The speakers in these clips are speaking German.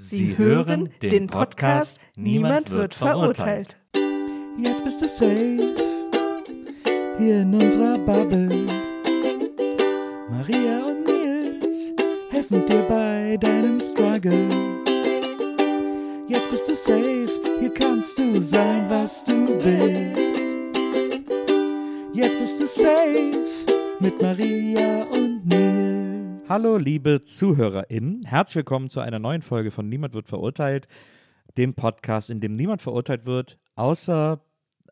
Sie hören den Podcast Niemand wird verurteilt. Jetzt bist du safe hier in unserer Bubble. Maria und Nils helfen dir bei deinem Struggle. Jetzt bist du safe, hier kannst du sein, was du willst. Jetzt bist du safe mit Maria und Nils. Hallo, liebe ZuhörerInnen. Herzlich willkommen zu einer neuen Folge von Niemand wird verurteilt, dem Podcast, in dem niemand verurteilt wird, außer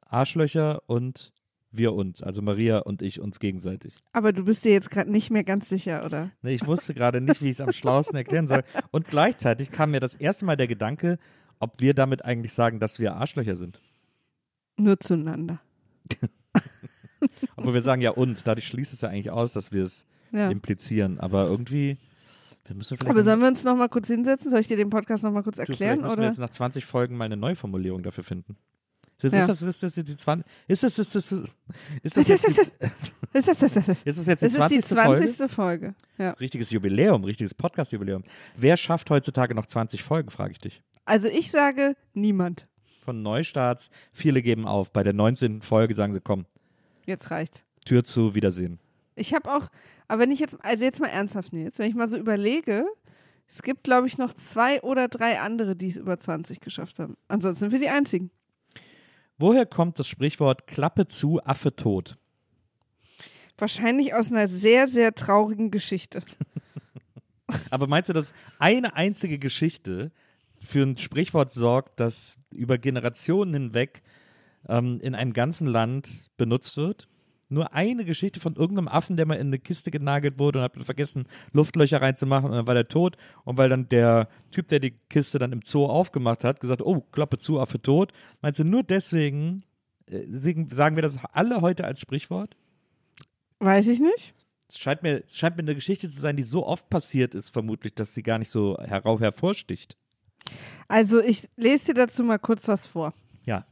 Arschlöcher und wir uns, also Maria und ich uns gegenseitig. Aber du bist dir jetzt gerade nicht mehr ganz sicher, oder? Nee, ich wusste gerade nicht, wie ich es am schlauesten erklären soll. Und gleichzeitig kam mir das erste Mal der Gedanke, ob wir damit eigentlich sagen, dass wir Arschlöcher sind. Nur zueinander. Obwohl wir sagen ja und, dadurch schließt es ja eigentlich aus, dass wir es Ja. implizieren. Aber irgendwie, wir. Aber sollen wir uns noch mal kurz hinsetzen? Soll ich dir den Podcast noch mal kurz Du, erklären? wir Oder? jetzt nach 20 Folgen mal eine Neuformulierung dafür finden. Ist das, jetzt die 20, ist das, jetzt die, ist Ist das, das, das, das. ist das jetzt die Es ist 20. die 20. Folge. Ja. Folge? Richtiges Jubiläum, richtiges Podcast-Jubiläum. Wer schafft heutzutage noch 20 Folgen, frage ich dich. Also ich sage niemand. Von Neustarts, viele geben auf. Bei der 19. Folge sagen sie, komm, Jetzt reicht's. Tür zu, Wiedersehen. Ich habe auch, aber wenn ich jetzt, also jetzt mal ernsthaft, Nils, wenn ich mal so überlege, es gibt, glaube ich, noch zwei oder drei andere, die es über 20 geschafft haben. Ansonsten sind wir die einzigen. Woher kommt das Sprichwort Klappe zu, Affe tot? Wahrscheinlich aus einer sehr, sehr traurigen Geschichte. Aber meinst du, dass eine einzige Geschichte für ein Sprichwort sorgt, das über Generationen hinweg ähm, in einem ganzen Land benutzt wird? Nur eine Geschichte von irgendeinem Affen, der mal in eine Kiste genagelt wurde und hat vergessen, Luftlöcher reinzumachen und dann war der tot. Und weil dann der Typ, der die Kiste dann im Zoo aufgemacht hat, gesagt, oh, Klappe zu, Affe tot. Meinst du, nur deswegen äh, sagen wir das alle heute als Sprichwort? Weiß ich nicht. Es scheint mir, scheint mir eine Geschichte zu sein, die so oft passiert ist, vermutlich, dass sie gar nicht so herauf hervorsticht. Also ich lese dir dazu mal kurz was vor. Ja.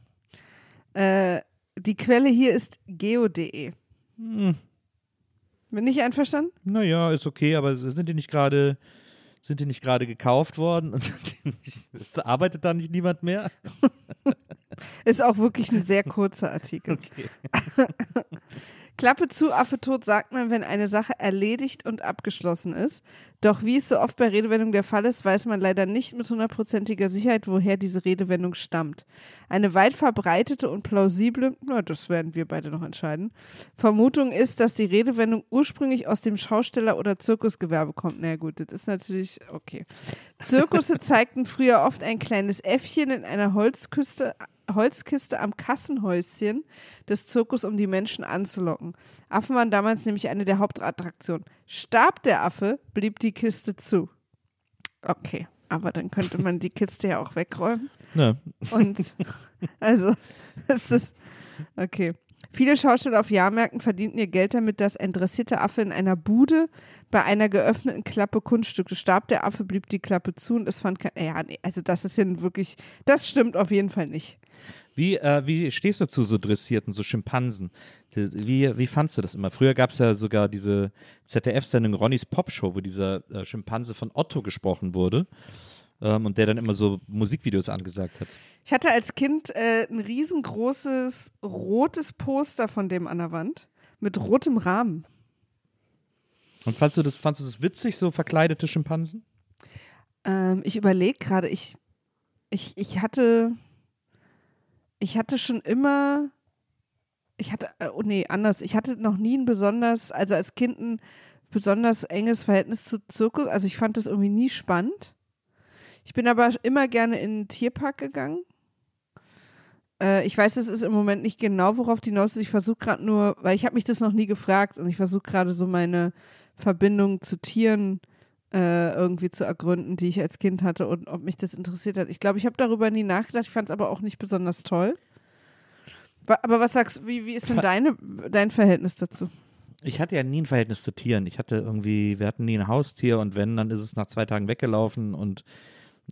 Äh, die Quelle hier ist geo.de. Hm, Bin ich einverstanden? naja, ist okay, aber sind die nicht gerade, sind die nicht gerade gekauft worden? Und nicht, es arbeitet da nicht niemand mehr? Ist auch wirklich ein sehr kurzer Artikel. Okay. Klappe zu, Affe tot sagt man, wenn eine Sache erledigt und abgeschlossen ist. Doch wie es so oft bei Redewendungen der Fall ist, weiß man leider nicht mit hundertprozentiger Sicherheit, woher diese Redewendung stammt. Eine weit verbreitete und plausible, na, das werden wir beide noch entscheiden, Vermutung ist, dass die Redewendung ursprünglich aus dem Schausteller- oder Zirkusgewerbe kommt. Na gut, das ist natürlich okay. Zirkusse zeigten früher oft ein kleines Äffchen in einer Holzküste, Holzkiste am Kassenhäuschen des Zirkus, um die Menschen anzulocken. Affen waren damals nämlich eine der Hauptattraktionen. Starb der Affe, blieb die Kiste zu. Okay, aber dann könnte man die Kiste ja auch wegräumen. Ne. Und also, es ist okay. Viele Schausteller auf Jahrmärkten verdienten ihr Geld damit, dass ein dressierter Affe in einer Bude bei einer geöffneten Klappe Kunststücke starb. Der Affe blieb die Klappe zu und es fand kein. Ja, nee, also das ist ja wirklich. Das stimmt auf jeden Fall nicht. Wie, äh, wie stehst du zu so Dressierten, so Schimpansen? Wie, wie fandst du das immer? Früher gab es ja sogar diese ZDF-Sendung Ronnys Popshow, wo dieser äh, Schimpanse von Otto gesprochen wurde ähm, und der dann immer so Musikvideos angesagt hat. Ich hatte als Kind äh, ein riesengroßes rotes Poster von dem an der Wand mit rotem Rahmen. Und fandst du das, fandst du das witzig, so verkleidete Schimpansen? Ähm, ich überlege gerade, ich, ich, ich hatte, ich hatte schon immer, ich hatte, äh, oh nee, anders, ich hatte noch nie ein besonders, also als Kind ein besonders enges Verhältnis zu Zirkus. Also ich fand das irgendwie nie spannend. Ich bin aber immer gerne in den Tierpark gegangen. Äh, ich weiß, es ist im Moment nicht genau, worauf die ist. Ich versuche gerade nur, weil ich habe mich das noch nie gefragt und ich versuche gerade so meine Verbindung zu Tieren äh, irgendwie zu ergründen, die ich als Kind hatte und ob mich das interessiert hat. Ich glaube, ich habe darüber nie nachgedacht. Ich fand es aber auch nicht besonders toll. Aber was sagst du, wie, wie ist denn deine, dein Verhältnis dazu? Ich hatte ja nie ein Verhältnis zu Tieren. Ich hatte irgendwie, wir hatten nie ein Haustier und wenn, dann ist es nach zwei Tagen weggelaufen und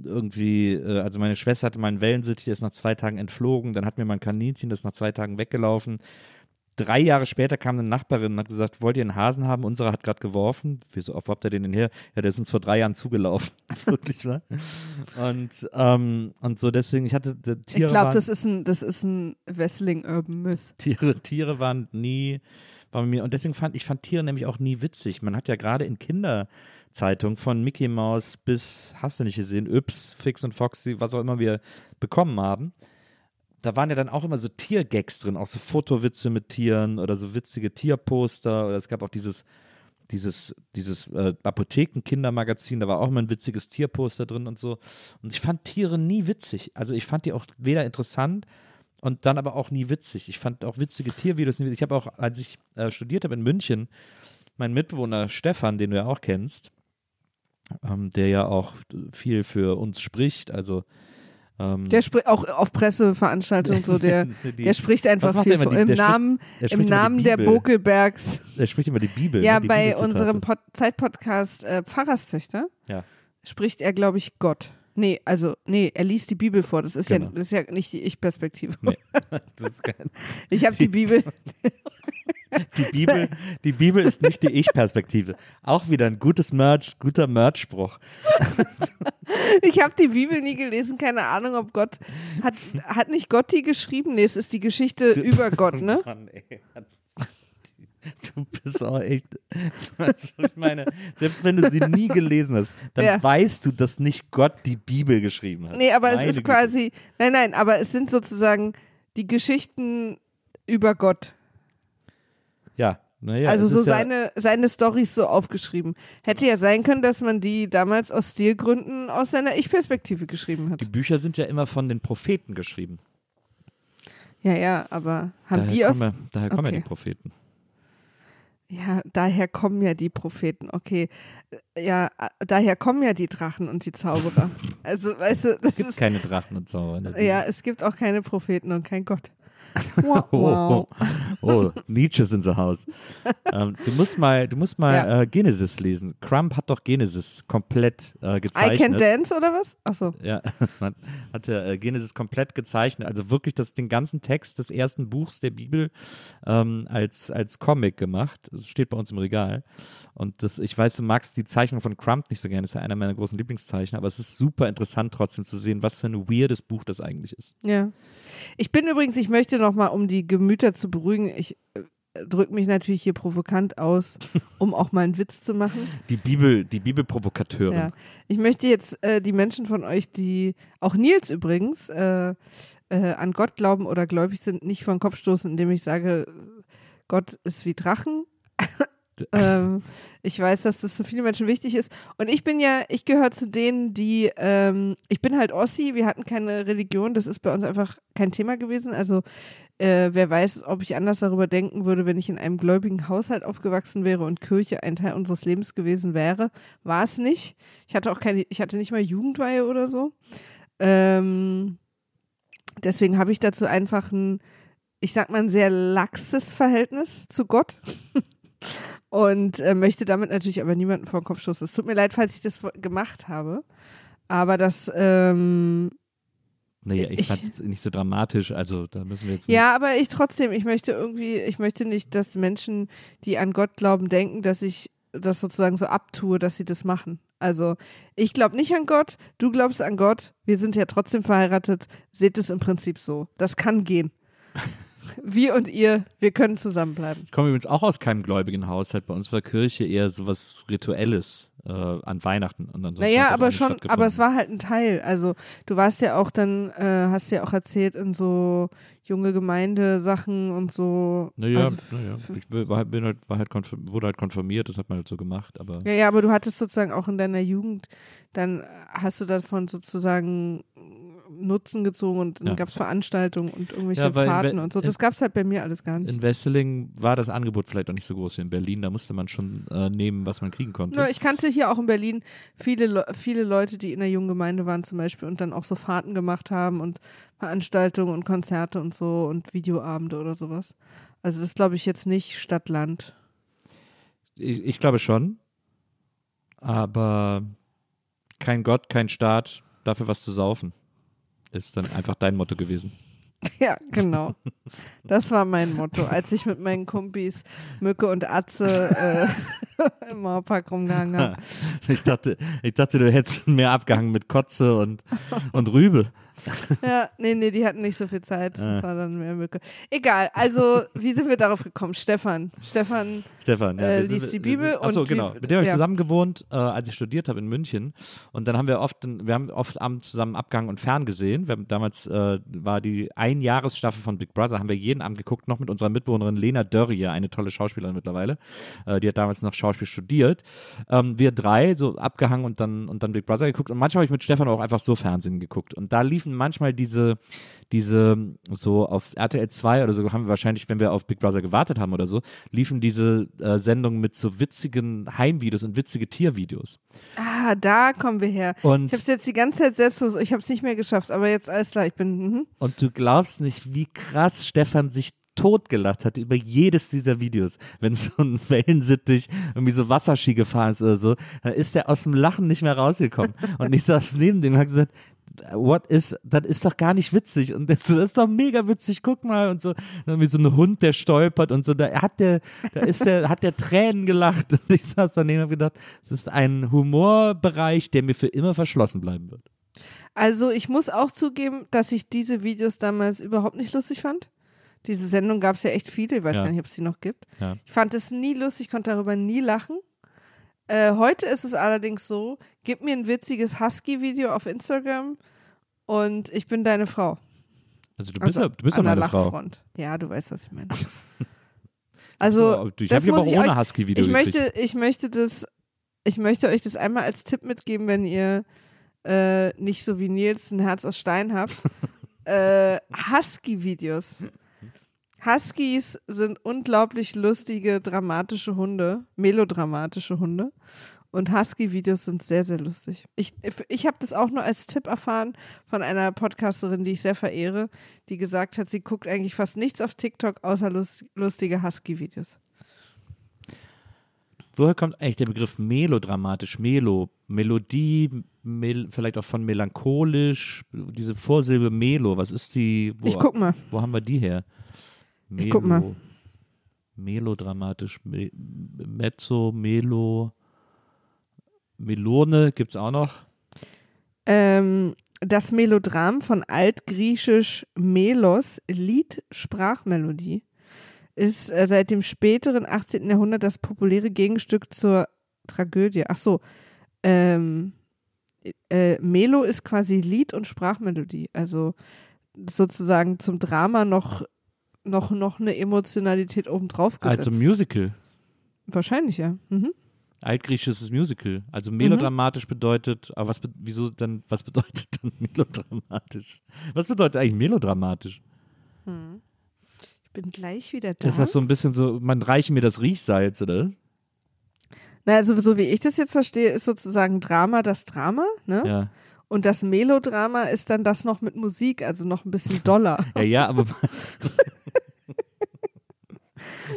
irgendwie, äh, also meine Schwester hatte mal einen Wellensittich, der ist nach zwei Tagen entflogen, dann hatten wir mal ein Kaninchen, das ist nach zwei Tagen weggelaufen. Drei Jahre später kam eine Nachbarin und hat gesagt, wollt ihr einen Hasen haben? Unserer hat gerade geworfen. Wieso, wo habt ihr den denn her? Ja, der ist uns vor drei Jahren zugelaufen. Wirklich, ne? Und, ähm, und so deswegen, ich hatte die Tiere ich glaube, das ist ein, das ist ein Wrestling Urban Myth. Tiere, Tiere waren nie bei mir. Und deswegen fand ich fand Tiere nämlich auch nie witzig. Man hat ja gerade in Kinderzeitungen von Mickey Mouse bis, hast du nicht gesehen, Yps, Fix und Foxy, was auch immer wir bekommen haben. Da waren ja dann auch immer so Tiergags drin, auch so Fotowitze mit Tieren oder so witzige Tierposter. Oder es gab auch dieses, dieses, dieses äh, Apotheken-Kindermagazin, da war auch immer ein witziges Tierposter drin und so. Und ich fand Tiere nie witzig. Also ich fand die auch weder interessant und dann aber auch nie witzig. Ich fand auch witzige Tiervideos nie witzig. Ich habe auch, als ich äh, studiert habe in München, mein Mitbewohner Stefan, den du ja auch kennst, ähm, der ja auch viel für uns spricht, also ähm, Der spricht auch auf Presseveranstaltungen so, der, die- der spricht einfach viel Die- im der Namen, im die Namen der Bibel. Bokelbergs. er spricht immer die Bibel. Ja, ne? die bei Bibelzitate. unserem Pod Zeitpodcast äh, Pfarrerstöchter Ja. spricht er, glaube ich, Gott. Nee, also, nee, er liest die Bibel vor. Das ist, Genau. ja, das ist ja nicht die Ich-Perspektive. Nee, Ich habe die Bibel. die, Bibel, die Bibel ist nicht die Ich-Perspektive. Auch wieder ein gutes Merch, guter Merch-Spruch. Ich habe die Bibel nie gelesen, keine Ahnung, ob Gott hat hat nicht Gott die geschrieben? Nee, es ist die Geschichte über Gott, ne? Mann, ey. Du bist auch echt. Also ich meine, selbst wenn du sie nie gelesen hast, dann Ja. weißt du, dass nicht Gott die Bibel geschrieben hat. Nee, aber es Meine ist Güte. quasi Nein, nein, aber es sind sozusagen die Geschichten über Gott. Ja, naja. also so ist ja, seine seine Storys so aufgeschrieben. Hätte ja sein können, dass man die damals aus Stilgründen aus seiner Ich-Perspektive geschrieben hat. Die Bücher sind ja immer von den Propheten geschrieben. Ja, ja, aber haben daher die aus ja, daher kommen ja Okay. die Propheten. Ja, daher kommen ja die Propheten, okay. Ja, daher kommen ja die Drachen und die Zauberer. Also, weißt du, das Es gibt ist, keine Drachen und Zauber. in der Bibel. ja, es gibt auch keine Propheten und kein Gott. Wow, Oh, oh, oh, Nietzsche in the house. ähm, du musst mal, du musst mal Ja. äh, Genesis lesen. Crump hat doch Genesis komplett äh, I gezeichnet. can dance oder was? Achso. Ja, hat ja äh, Genesis komplett gezeichnet. Also wirklich das, den ganzen Text des ersten Buchs der Bibel ähm, als, als Comic gemacht. Das steht bei uns im Regal. Und das, ich weiß, du magst die Zeichnung von Crump nicht so gerne. Das ist ja einer meiner großen Lieblingszeichner. Aber es ist super interessant trotzdem zu sehen, was für ein weirdes Buch das eigentlich ist. Ja. Ich bin übrigens, ich möchte nochmal, um die Gemüter zu beruhigen, ich äh, drücke mich natürlich hier provokant aus, um auch mal einen Witz zu machen. Die Bibel, die Bibelprovokateurin. Ja. Ich möchte jetzt äh, die Menschen von euch, die, auch Nils übrigens, äh, äh, an Gott glauben oder gläubig sind, nicht vor den Kopf stoßen, indem ich sage, Gott ist wie Drachen. ähm, ich weiß, dass das für viele Menschen wichtig ist. Und ich bin ja, ich gehöre zu denen, die, ähm, ich bin halt Ossi, wir hatten keine Religion, das ist bei uns einfach kein Thema gewesen. Also äh, wer weiß, ob ich anders darüber denken würde, wenn ich in einem gläubigen Haushalt aufgewachsen wäre und Kirche ein Teil unseres Lebens gewesen wäre. War es nicht. Ich hatte auch keine, ich hatte nicht mal Jugendweihe oder so. Ähm, deswegen habe ich dazu einfach ein, ich sag mal, ein sehr laxes Verhältnis zu Gott. Und äh, möchte damit natürlich aber niemanden vor den Kopf stoßen. Es tut mir leid, falls ich das gemacht habe. Aber das, ähm, Naja, ich Ich- fand es nicht so dramatisch. Also da müssen wir jetzt. Ja, aber ich trotzdem, ich möchte irgendwie, ich möchte nicht, dass Menschen, die an Gott glauben, denken, dass ich das sozusagen so abtue, dass sie das machen. Also ich glaube nicht an Gott, du glaubst an Gott, wir sind ja trotzdem verheiratet, seht es im Prinzip so. Das kann gehen. Wir und ihr, wir können zusammenbleiben. Ich komme übrigens auch aus keinem gläubigen Haushalt. Bei uns war Kirche eher so was Rituelles äh, an Weihnachten. Und ansonsten Naja, aber schon, aber es war halt ein Teil. Also du warst ja auch dann, äh, hast ja auch erzählt in so junge Gemeindesachen und so. Naja, also, naja. ich war, halt- bin halt, war halt wurde halt konfirmiert, das hat man halt so gemacht. Aber Ja, ja, aber du hattest sozusagen auch in deiner Jugend, dann hast du davon sozusagen Nutzen gezogen und dann Ja. gab es Veranstaltungen und irgendwelche Ja, Fahrten und so. Das gab es halt bei mir alles gar nicht. in Wesseling war das Angebot vielleicht auch nicht so groß wie in Berlin. Da musste man schon äh, nehmen, was man kriegen konnte. Nur ich kannte hier auch in Berlin viele, Le viele Leute, die in der jungen Gemeinde waren zum Beispiel und dann auch so Fahrten gemacht haben und Veranstaltungen und Konzerte und so und Videoabende oder sowas. Also das glaube ich jetzt nicht Stadt-Land. Ich, ich glaube schon. Aber kein Gott, kein Staat, dafür was zu saufen. Ist dann einfach dein Motto gewesen. Ja, genau. Das war mein Motto, als ich mit meinen Kumpis Mücke und Atze äh, im Mauerpark rumgehangen habe. Ich dachte, ich dachte, du hättest mehr abgehangen mit Kotze und, und Rübe. Ja, nee, nee, die hatten nicht so viel Zeit. Ah. Das war dann mehr Mücke. Egal, also wie sind wir darauf gekommen? Stefan. Stefan, Stefan, ja. Äh, sind- liest die Bibel sind, achso, und wie- genau. Mit dem habe ich ja. zusammen gewohnt, äh, als ich studiert habe in München. Und dann haben wir oft, wir haben oft abends zusammen abgehangen und fern gesehen. Wir haben damals äh, war die Einjahresstaffel von Big Brother, haben wir jeden Abend geguckt, noch mit unserer Mitbewohnerin Lena Dörrier, eine tolle Schauspielerin mittlerweile. Äh, die hat damals noch Schauspiel studiert. Ähm, wir drei so abgehangen und dann und dann Big Brother geguckt. Und manchmal habe ich mit Stefan auch einfach so Fernsehen geguckt. Und da liefen manchmal diese diese so auf RTL 2 oder so haben wir wahrscheinlich, wenn wir auf Big Brother gewartet haben oder so, liefen diese äh, Sendungen mit so witzigen Heimvideos und witzige Tiervideos. ah, da kommen wir her. Und, Ich habe es jetzt die ganze Zeit selbst, so- ich habe es nicht mehr geschafft, aber jetzt alles klar, ich bin, mhm. und du glaubst nicht, wie krass Stefan sich totgelacht hat über jedes dieser Videos. Wenn so ein Wellensittich irgendwie so Wasserski gefahren ist oder so, dann ist er aus dem Lachen nicht mehr rausgekommen. Und ich saß neben dem und habe gesagt, what is, das ist doch gar nicht witzig. Und das ist doch mega witzig, guck mal. Und so, dann wie so ein Hund, der stolpert und so, da hat der, da ist der, hat der Tränen gelacht. Und ich saß daneben und habe gedacht, es ist ein Humorbereich, der mir für immer verschlossen bleiben wird. Also ich muss auch zugeben, dass ich diese Videos damals überhaupt nicht lustig fand. Diese Sendung gab es ja echt viele, ich weiß Ja. gar nicht, ob es die noch gibt. Ja. Ich fand es nie lustig, konnte darüber nie lachen. Äh, heute ist es allerdings so, gib mir ein witziges Husky-Video auf Instagram und ich bin deine Frau. Also du bist, Also ja, du bist ja an der meine Frau. Lachfront. Ja, du weißt, was ich meine. So, Also, ich habe aber ich ohne Husky-Video ich möchte, ich möchte das, ich möchte euch das einmal als Tipp mitgeben, wenn ihr äh, nicht so wie Nils ein Herz aus Stein habt. äh, Husky-Videos. Huskies sind unglaublich lustige, dramatische Hunde, melodramatische Hunde. Und Husky-Videos sind sehr, sehr lustig. Ich, ich habe das auch nur als Tipp erfahren von einer Podcasterin, die ich sehr verehre, die gesagt hat, sie guckt eigentlich fast nichts auf TikTok außer lust, lustige Husky-Videos. Woher kommt eigentlich der Begriff melodramatisch? Melo, Melodie, mel, vielleicht auch von melancholisch, diese Vorsilbe Melo, was ist die? Wo, Ich guck mal. Wo haben wir die her? Melo, Ich guck mal. Melodramatisch, Me, Mezzo, Melo, Melone gibt's auch noch. Ähm, das Melodram von altgriechisch Melos, Lied, Sprachmelodie, ist äh, seit dem späteren 18. Jahrhundert das populäre Gegenstück zur Tragödie. Ach so, ähm, äh, Melo ist quasi Lied und Sprachmelodie, also sozusagen zum Drama noch noch noch eine Emotionalität obendrauf gesetzt. Also Musical. Wahrscheinlich ja. Mhm. Altgriechisches Musical. Also Mhm. melodramatisch bedeutet, aber was, wieso dann, was bedeutet dann melodramatisch? Was bedeutet eigentlich melodramatisch? Ich bin gleich wieder da. Ist das so ein bisschen so, man reiche mir das Riechsalz, oder? Na, also so wie ich das jetzt verstehe, ist sozusagen Drama das Drama, ne? Ja. Und das Melodrama ist dann das noch mit Musik, also noch ein bisschen doller. Ja, ja, aber.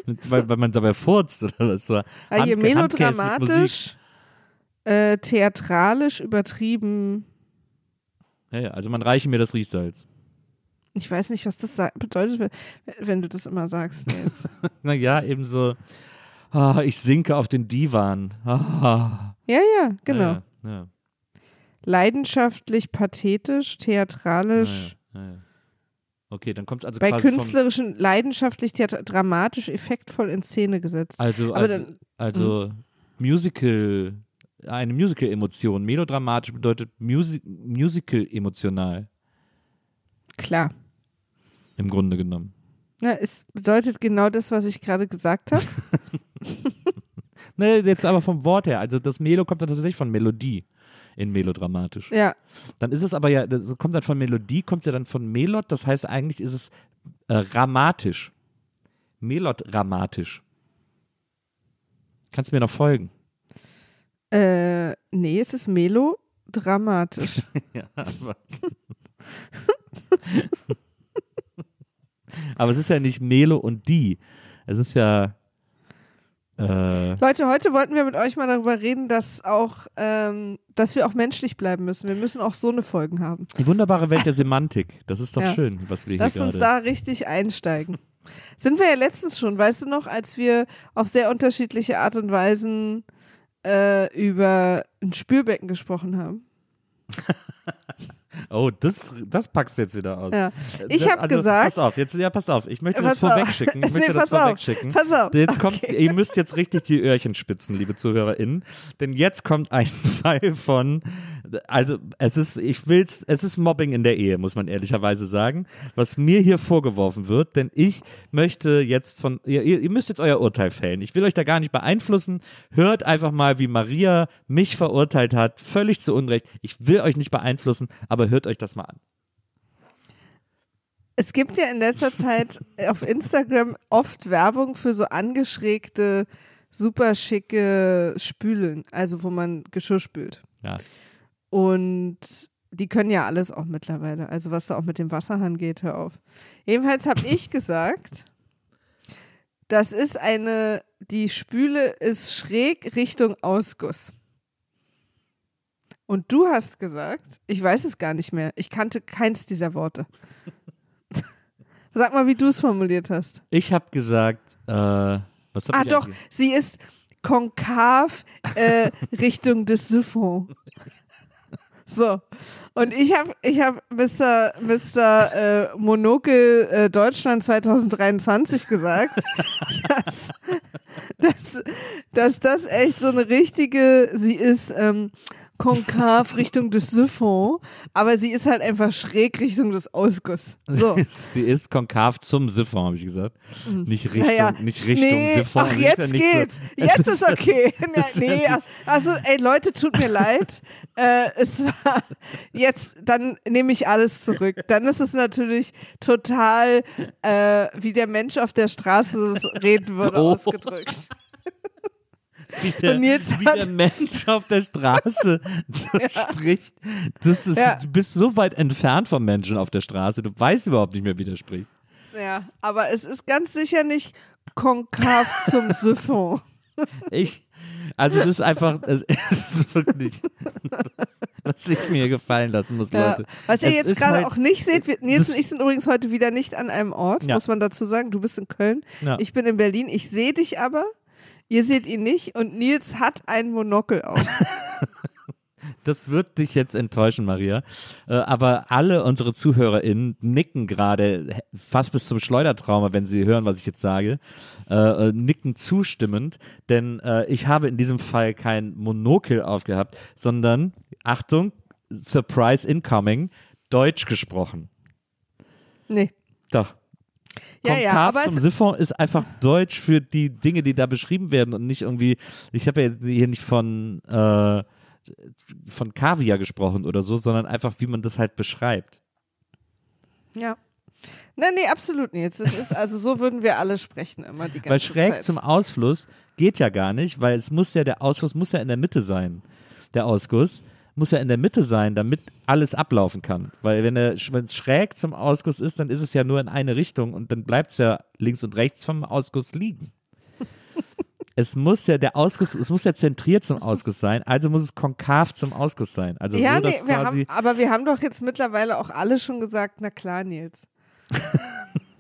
weil, weil man dabei furzt, oder was? So mit Musik. melodramatisch, äh, theatralisch übertrieben. Ja, ja, also man reiche mir das Riechsalz. Ich weiß nicht, was das bedeutet, wenn- du das immer sagst. Naja, eben so. Ah, ich sinke auf den Divan. Ah, ja, ja, genau. Ja, ja, Leidenschaftlich, pathetisch, theatralisch, ja, ja, ja. Okay, dann kommt also Bei künstlerischen, leidenschaftlich, dramatisch, effektvoll in Szene gesetzt. also, Aber also, dann- also Musical, eine Musical-Emotion. Melodramatisch bedeutet Musi Musical-emotional Klar. im Grunde genommen. Ja, es bedeutet genau das, was ich gerade gesagt habe. Ne, jetzt aber vom Wort her. Also das Melo kommt dann tatsächlich von Melodie in melodramatisch. ja. Dann ist es aber ja, das kommt dann von Melodie, kommt ja dann von Melod, das heißt eigentlich ist es äh, ramatisch. Melodramatisch. Kannst du mir noch folgen? Äh, nee, es ist melodramatisch. Ja, aber. aber es ist ja nicht Melo und die. Es ist ja. Äh, Leute, heute wollten wir mit euch mal darüber reden, dass auch, ähm, dass wir auch menschlich bleiben müssen. Wir müssen auch so eine Folgen haben. die wunderbare Welt der Semantik. Das ist doch Ja. schön, was wir hier Lass uns da richtig einsteigen. Sind wir ja letztens schon, weißt du noch, als wir auf sehr unterschiedliche Art und Weisen äh, über ein Spülbecken gesprochen haben. Oh, das, das packst du jetzt wieder aus. Ja. Äh, Ich das- hab also, gesagt- Pass auf, jetzt, ja, pass auf. Ich möchte das vorwegschicken. Ich möchte Nee, das pass auf. vorwegschicken. Pass auf. Jetzt kommt, ihr müsst jetzt richtig die Öhrchen spitzen, liebe ZuhörerInnen. Denn jetzt kommt ein Fall von, also es ist, ich will's, es ist Mobbing in der Ehe, muss man ehrlicherweise sagen, was mir hier vorgeworfen wird. Denn ich möchte jetzt von, ihr, ihr müsst jetzt euer Urteil fällen. Ich will euch da gar nicht beeinflussen. Hört einfach mal, wie Maria mich verurteilt hat. Völlig zu Unrecht. Ich will euch nicht beeinflussen, aber hört euch das mal an. Es gibt ja in letzter Zeit auf Instagram oft Werbung für so angeschrägte, super schicke Spülen, also wo man Geschirr spült. Ja. Und die können ja alles auch mittlerweile. Also was da auch mit dem Wasserhahn geht, hör auf. Jedenfalls habe ich gesagt, das ist eine, die Spüle ist schräg Richtung Ausguss. Und du hast gesagt, ich weiß es gar nicht mehr, ich kannte keins dieser Worte. Sag mal, wie du es formuliert hast. Ich habe gesagt, äh, was hab Ah ich doch, eigentlich- sie ist konkav äh, Richtung des Siphon. So. Und ich habe ich hab Mr. Mr. Äh, Monokel äh, Deutschland 2023 gesagt, dass, dass, dass das echt so eine richtige, sie ist ähm, konkav Richtung des Siphon, aber sie ist halt einfach schräg Richtung des Ausguss. So. Sie ist konkav zum Siphon, habe ich gesagt. Nicht Richtung, Naja, nicht Richtung nee, Siphon. Ach, jetzt ja so- geht's. Es jetzt ist okay. Ja, nee, also, ey, Leute, tut mir leid. Äh, es war jetzt, dann nehme ich alles zurück. Dann ist es natürlich total, äh, wie der Mensch auf der Straße reden würde, Oh. ausgedrückt. Wie der, Und jetzt wie der Mensch auf der Straße so spricht. Das ist, Ja. Du bist so weit entfernt vom Menschen auf der Straße. Du weißt überhaupt nicht mehr, wie der spricht. Ja, aber es ist ganz sicher nicht konkav zum Siphon. Ich, also es ist einfach, es ist wirklich, was ich mir gefallen lassen muss, Ja. Leute. Was ihr Es jetzt gerade halt- auch nicht seht, wir, Nils und ich sind übrigens heute wieder nicht an einem Ort, Ja. muss man dazu sagen. Du bist in Köln, Ja. ich bin in Berlin. Ich sehe dich aber, ihr seht ihn nicht und Nils hat ein Monokel auf. Das wird dich jetzt enttäuschen, Maria. Äh, aber alle unsere ZuhörerInnen nicken gerade fast bis zum Schleudertrauma, wenn sie hören, was ich jetzt sage. Äh, äh, nicken zustimmend, denn ich habe in diesem Fall kein Monokel aufgehabt, sondern, Achtung, Surprise incoming, Deutsch gesprochen. Nee. Doch. Ja, ja, aber zum Siphon ist einfach Deutsch für die Dinge, die da beschrieben werden und nicht irgendwie, ich habe ja hier nicht von, äh, von Kaviar gesprochen oder so, sondern einfach, wie man das halt beschreibt. Ja. Nein, nee, absolut nicht. Es ist, also so würden wir alle sprechen immer die ganze Weil schräg Zeit. zum Ausfluss geht ja gar nicht, weil es muss ja, der Ausfluss muss ja in der Mitte sein. Der Ausguss muss ja in der Mitte sein, damit alles ablaufen kann. Weil wenn es schräg zum Ausguss ist, dann ist es ja nur in eine Richtung und dann bleibt es ja links und rechts vom Ausguss liegen. es muss ja der Ausguss, es muss ja zentriert zum Ausguss sein, also muss es konkav zum Ausguss sein. Also ja, so, nee, dass wir quasi. haben, aber wir haben doch jetzt mittlerweile auch alle schon gesagt, na klar, Nils.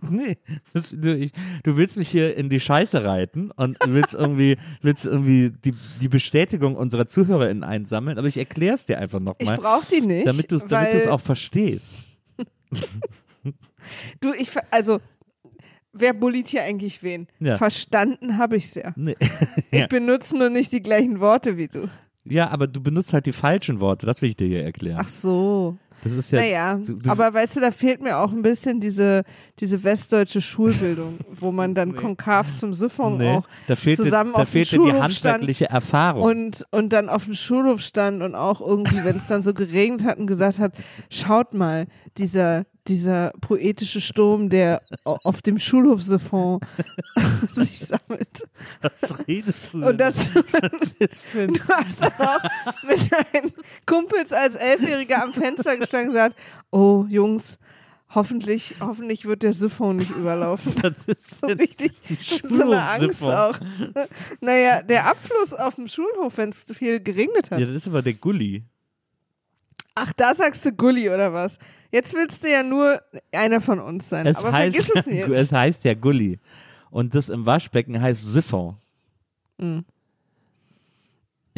Nee, das, du, ich, du willst mich hier in die Scheiße reiten und willst irgendwie, willst irgendwie die, die Bestätigung unserer ZuhörerInnen einsammeln, aber ich erkläre es dir einfach Ich nochmal, brauche die nicht. damit du es auch verstehst. Du, ich, also, wer bulliert hier eigentlich wen? Ja. Verstanden habe ich's ja. Nee. Ich Ja. benutze nur nicht die gleichen Worte wie du. ja, aber du benutzt halt die falschen Worte, das will ich dir hier erklären. Ach so. Das ist ja. naja, du, du, aber weißt du, da fehlt mir auch ein bisschen diese, diese westdeutsche Schulbildung, wo man dann konkav zum Siphon nee, auch da fehlt, dir, zusammen da auf dem dir die Schulhof stand handwerkliche Erfahrung. und, und dann auf dem Schulhof stand und auch irgendwie, wenn es dann so geregnet hat und gesagt hat, schaut mal, dieser, dieser poetische Sturm, der au- auf dem Schulhofsiphon sich sammelt. Was redest du? Und das Was ist denn? Du hast dann auch mit deinen Kumpels als Elfjähriger am Fenster gestanden gesagt, oh Jungs, hoffentlich, hoffentlich wird der Siphon nicht überlaufen. Was ist So richtig, so eine Angst auch. Naja, der Abfluss auf dem Schulhof, wenn es zu viel geregnet hat. Ja, das ist aber der Gully. Ach, da sagst du Gulli oder was? Jetzt willst du ja nur einer von uns sein. Es aber heißt, vergiss es nicht. es heißt ja Gully. Und das im Waschbecken heißt Siphon. Mhm.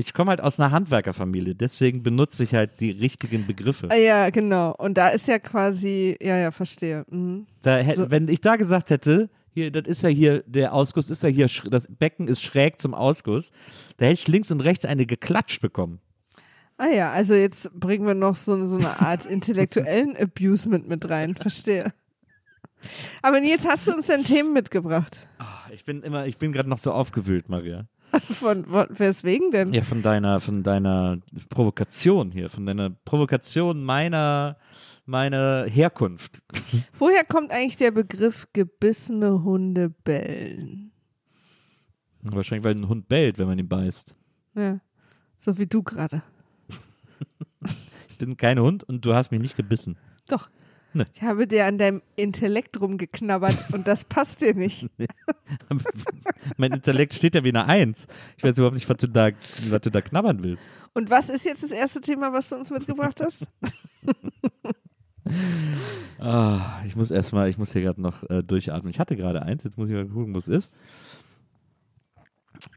Ich komme halt aus einer Handwerkerfamilie, deswegen benutze ich halt die richtigen Begriffe. Ah, ja, genau. Und da ist ja quasi, ja, ja, verstehe. Mhm. Da so- Wenn ich da gesagt hätte, hier, das ist ja hier, der Ausguss ist ja hier, das Becken ist schräg zum Ausguss, da hätte ich links und rechts eine geklatscht bekommen. Ah ja, also jetzt bringen wir noch so, so eine Art intellektuellen Abusement mit rein. Verstehe. Aber Nils, hast du uns denn Themen mitgebracht? Ich bin immer, ich bin gerade noch so aufgewühlt, Maria. Von, von weswegen denn? Ja, von deiner, von deiner Provokation hier, von deiner Provokation meiner, meiner Herkunft. Woher kommt eigentlich der Begriff gebissene Hunde bellen? Wahrscheinlich, weil ein Hund bellt, wenn man ihn beißt. Ja, so wie du gerade. Ich bin kein Hund und du hast mich nicht gebissen. Doch. Ne. Ich habe dir an deinem Intellekt rumgeknabbert und das passt dir nicht. mein Intellekt steht ja wie eine Eins. Ich weiß überhaupt nicht, was du da, was du da knabbern willst. Und was ist jetzt das erste Thema, was du uns mitgebracht hast? Ah, ich muss erstmal, ich muss hier gerade noch äh, durchatmen. Ich hatte gerade eins, jetzt muss ich mal gucken, wo es ist.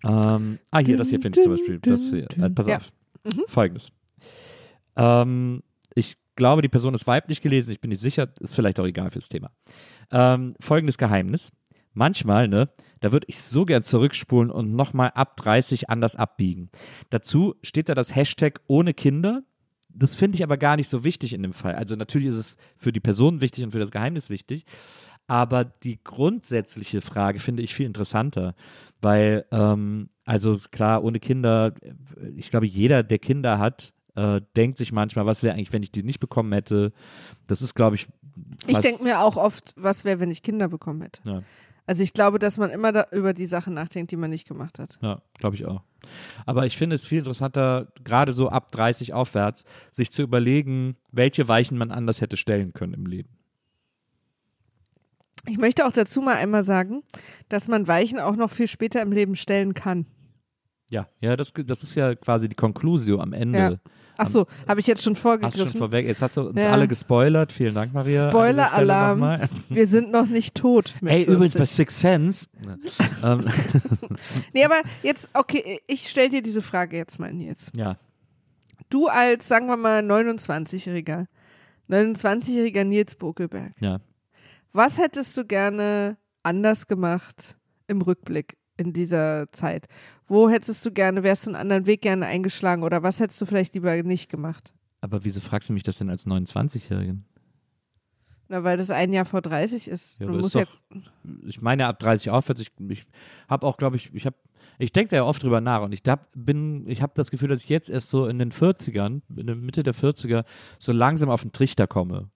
Ähm, ah, hier, das hier finde ich zum Beispiel. Das hier, äh, pass Ja. auf. Folgendes. Ähm, ich glaube, die Person ist weiblich gelesen, ich bin nicht sicher, ist vielleicht auch egal fürs Thema. Ähm, folgendes Geheimnis. Manchmal, ne, da würde ich so gern zurückspulen und nochmal ab 30 anders abbiegen. Dazu steht da das Hashtag ohne Kinder. Das finde ich aber gar nicht so wichtig in dem Fall. Also natürlich ist es für die Person wichtig und für das Geheimnis wichtig. Aber die grundsätzliche Frage finde ich viel interessanter, weil, ähm, also klar, ohne Kinder, ich glaube, jeder, der Kinder hat, äh, denkt sich manchmal, was wäre eigentlich, wenn ich die nicht bekommen hätte. Das ist, glaube ich, Ich denke mir auch oft, was wäre, wenn ich Kinder bekommen hätte. Ja. Also ich glaube, dass man immer über die Sachen nachdenkt, die man nicht gemacht hat. Ja, glaube ich auch. Aber ich finde es viel interessanter, gerade so ab 30 aufwärts, sich zu überlegen, welche Weichen man anders hätte stellen können im Leben. Ich möchte auch dazu mal einmal sagen, dass man Weichen auch noch viel später im Leben stellen kann. Ja, ja, das, das ist ja quasi die Conclusio am Ende. Ja. Ach so, habe ich jetzt schon Hast du schon vorgegriffen. vorweg, jetzt hast du uns Ja. alle gespoilert. Vielen Dank, Maria. Spoiler-Alarm. Wir sind noch nicht tot. Ey, übrigens bei 40. Six Sense. ähm, Nee, aber jetzt, okay, ich stelle dir diese Frage jetzt mal, Nils. ja, Du als, sagen wir mal, 29-Jähriger, 29-jähriger Nils Bokelberg, ja. was hättest du gerne anders gemacht im Rückblick in dieser Zeit? Wo hättest du gerne, wärst du einen anderen Weg gerne eingeschlagen oder was hättest du vielleicht lieber nicht gemacht? Aber wieso fragst du mich das denn als 29-Jährigen? Na, weil das ein Jahr vor 30 ist. Ja, ist doch, ich meine ab 30 aufwärts, ich, ich habe auch, glaube ich, ich habe, ich denke da ja oft drüber nach und ich hab, bin, ich habe das Gefühl, dass ich jetzt erst so in den 40ern, in der Mitte der 40er, so langsam auf den Trichter komme.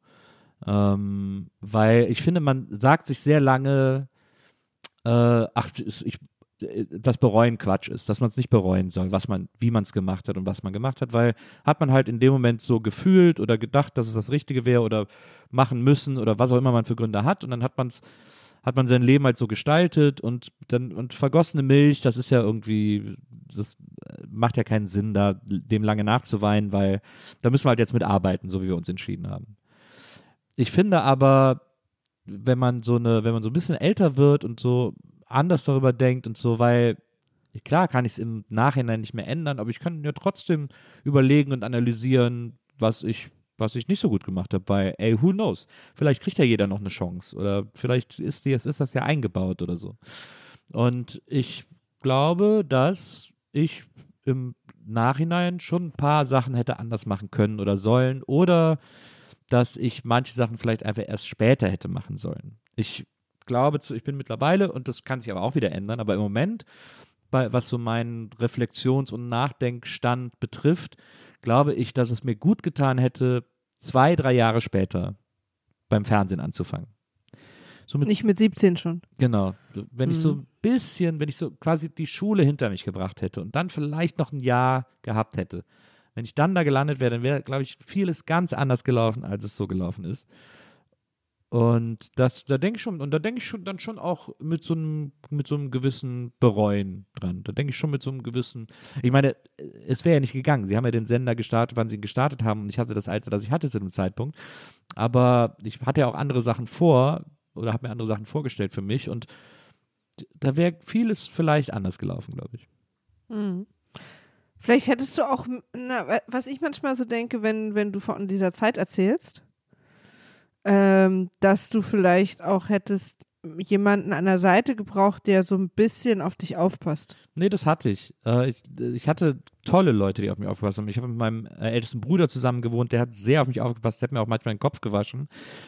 Ähm, weil ich finde, man sagt sich sehr lange, äh, ach, ich, das Bereuen Quatsch ist, dass man es nicht bereuen soll, was man, wie man es gemacht hat und was man gemacht hat, weil hat man halt in dem Moment so gefühlt oder gedacht, dass es das Richtige wäre oder machen müssen oder was auch immer man für Gründe hat und dann hat man es hat man sein Leben halt so gestaltet und dann und vergossene Milch, das ist ja irgendwie das äh, macht ja keinen Sinn da dem lange nachzuweinen, weil da müssen wir halt jetzt mit arbeiten, so wie wir uns entschieden haben. Ich finde aber, wenn man so eine, wenn man so ein bisschen älter wird und so anders darüber denkt und so, weil klar kann ich es im Nachhinein nicht mehr ändern, aber ich kann ja trotzdem überlegen und analysieren, was ich was ich nicht so gut gemacht habe, weil, ey, who knows? Vielleicht kriegt ja jeder noch eine Chance oder vielleicht ist, die, ist das ja eingebaut oder so. Und ich glaube, dass ich im Nachhinein schon ein paar Sachen hätte anders machen können oder sollen oder dass ich manche Sachen vielleicht einfach erst später hätte machen sollen. Ich glaube, zu, ich bin mittlerweile, und das kann sich aber auch wieder ändern, aber im Moment, bei, was so meinen Reflexions- und Nachdenkstand betrifft, glaube ich, dass es mir gut getan hätte, zwei, drei Jahre später beim Fernsehen anzufangen. So mit, Nicht mit 17 schon. Genau. Wenn mhm. ich so mhm. ein bisschen, wenn ich so quasi die Schule hinter mich gebracht hätte und dann vielleicht noch ein Jahr gehabt hätte, wenn ich dann da gelandet wäre, dann wäre, glaube ich, vieles ganz anders gelaufen, als es so gelaufen ist. Und das, da denke ich schon, und da denke ich schon dann schon auch mit so einem, mit so einem gewissen Bereuen dran. Da denke ich schon mit so einem gewissen, ich meine, es wäre ja nicht gegangen. Sie haben ja den Sender gestartet, wann sie ihn gestartet haben, und ich hatte das Alter, das ich hatte zu dem Zeitpunkt. Aber ich hatte ja auch andere Sachen vor oder habe mir andere Sachen vorgestellt für mich und da wäre vieles vielleicht anders gelaufen, glaube ich. Mhm. Vielleicht hättest du auch, na, was ich manchmal so denke, wenn, wenn du von dieser Zeit erzählst, ähm, dass du vielleicht auch hättest jemanden an der Seite gebraucht, der so ein bisschen auf dich aufpasst. Nee, das hatte ich. Äh, ich, ich hatte tolle Leute, die auf mich aufgepasst haben. Ich habe mit meinem äh, ältesten Bruder zusammen gewohnt, der hat sehr auf mich aufgepasst, der hat mir auch manchmal den Kopf gewaschen.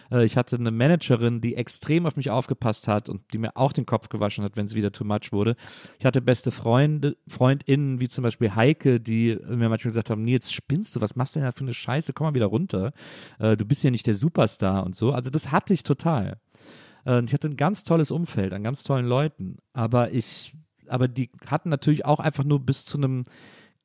Äh, ich hatte eine Managerin, die extrem auf mich aufgepasst hat und die mir auch den Kopf gewaschen hat, wenn es wieder too much wurde. Ich hatte beste Freunde, FreundInnen, wie zum Beispiel Heike, die mir manchmal gesagt haben, Nils, spinnst du, was machst du denn da für eine Scheiße, komm mal wieder runter. Du bist ja nicht der Superstar und so. Also das hatte ich total. Äh, ich hatte ein ganz tolles Umfeld an ganz tollen Leuten, aber ich, aber die hatten natürlich auch einfach nur bis zu einem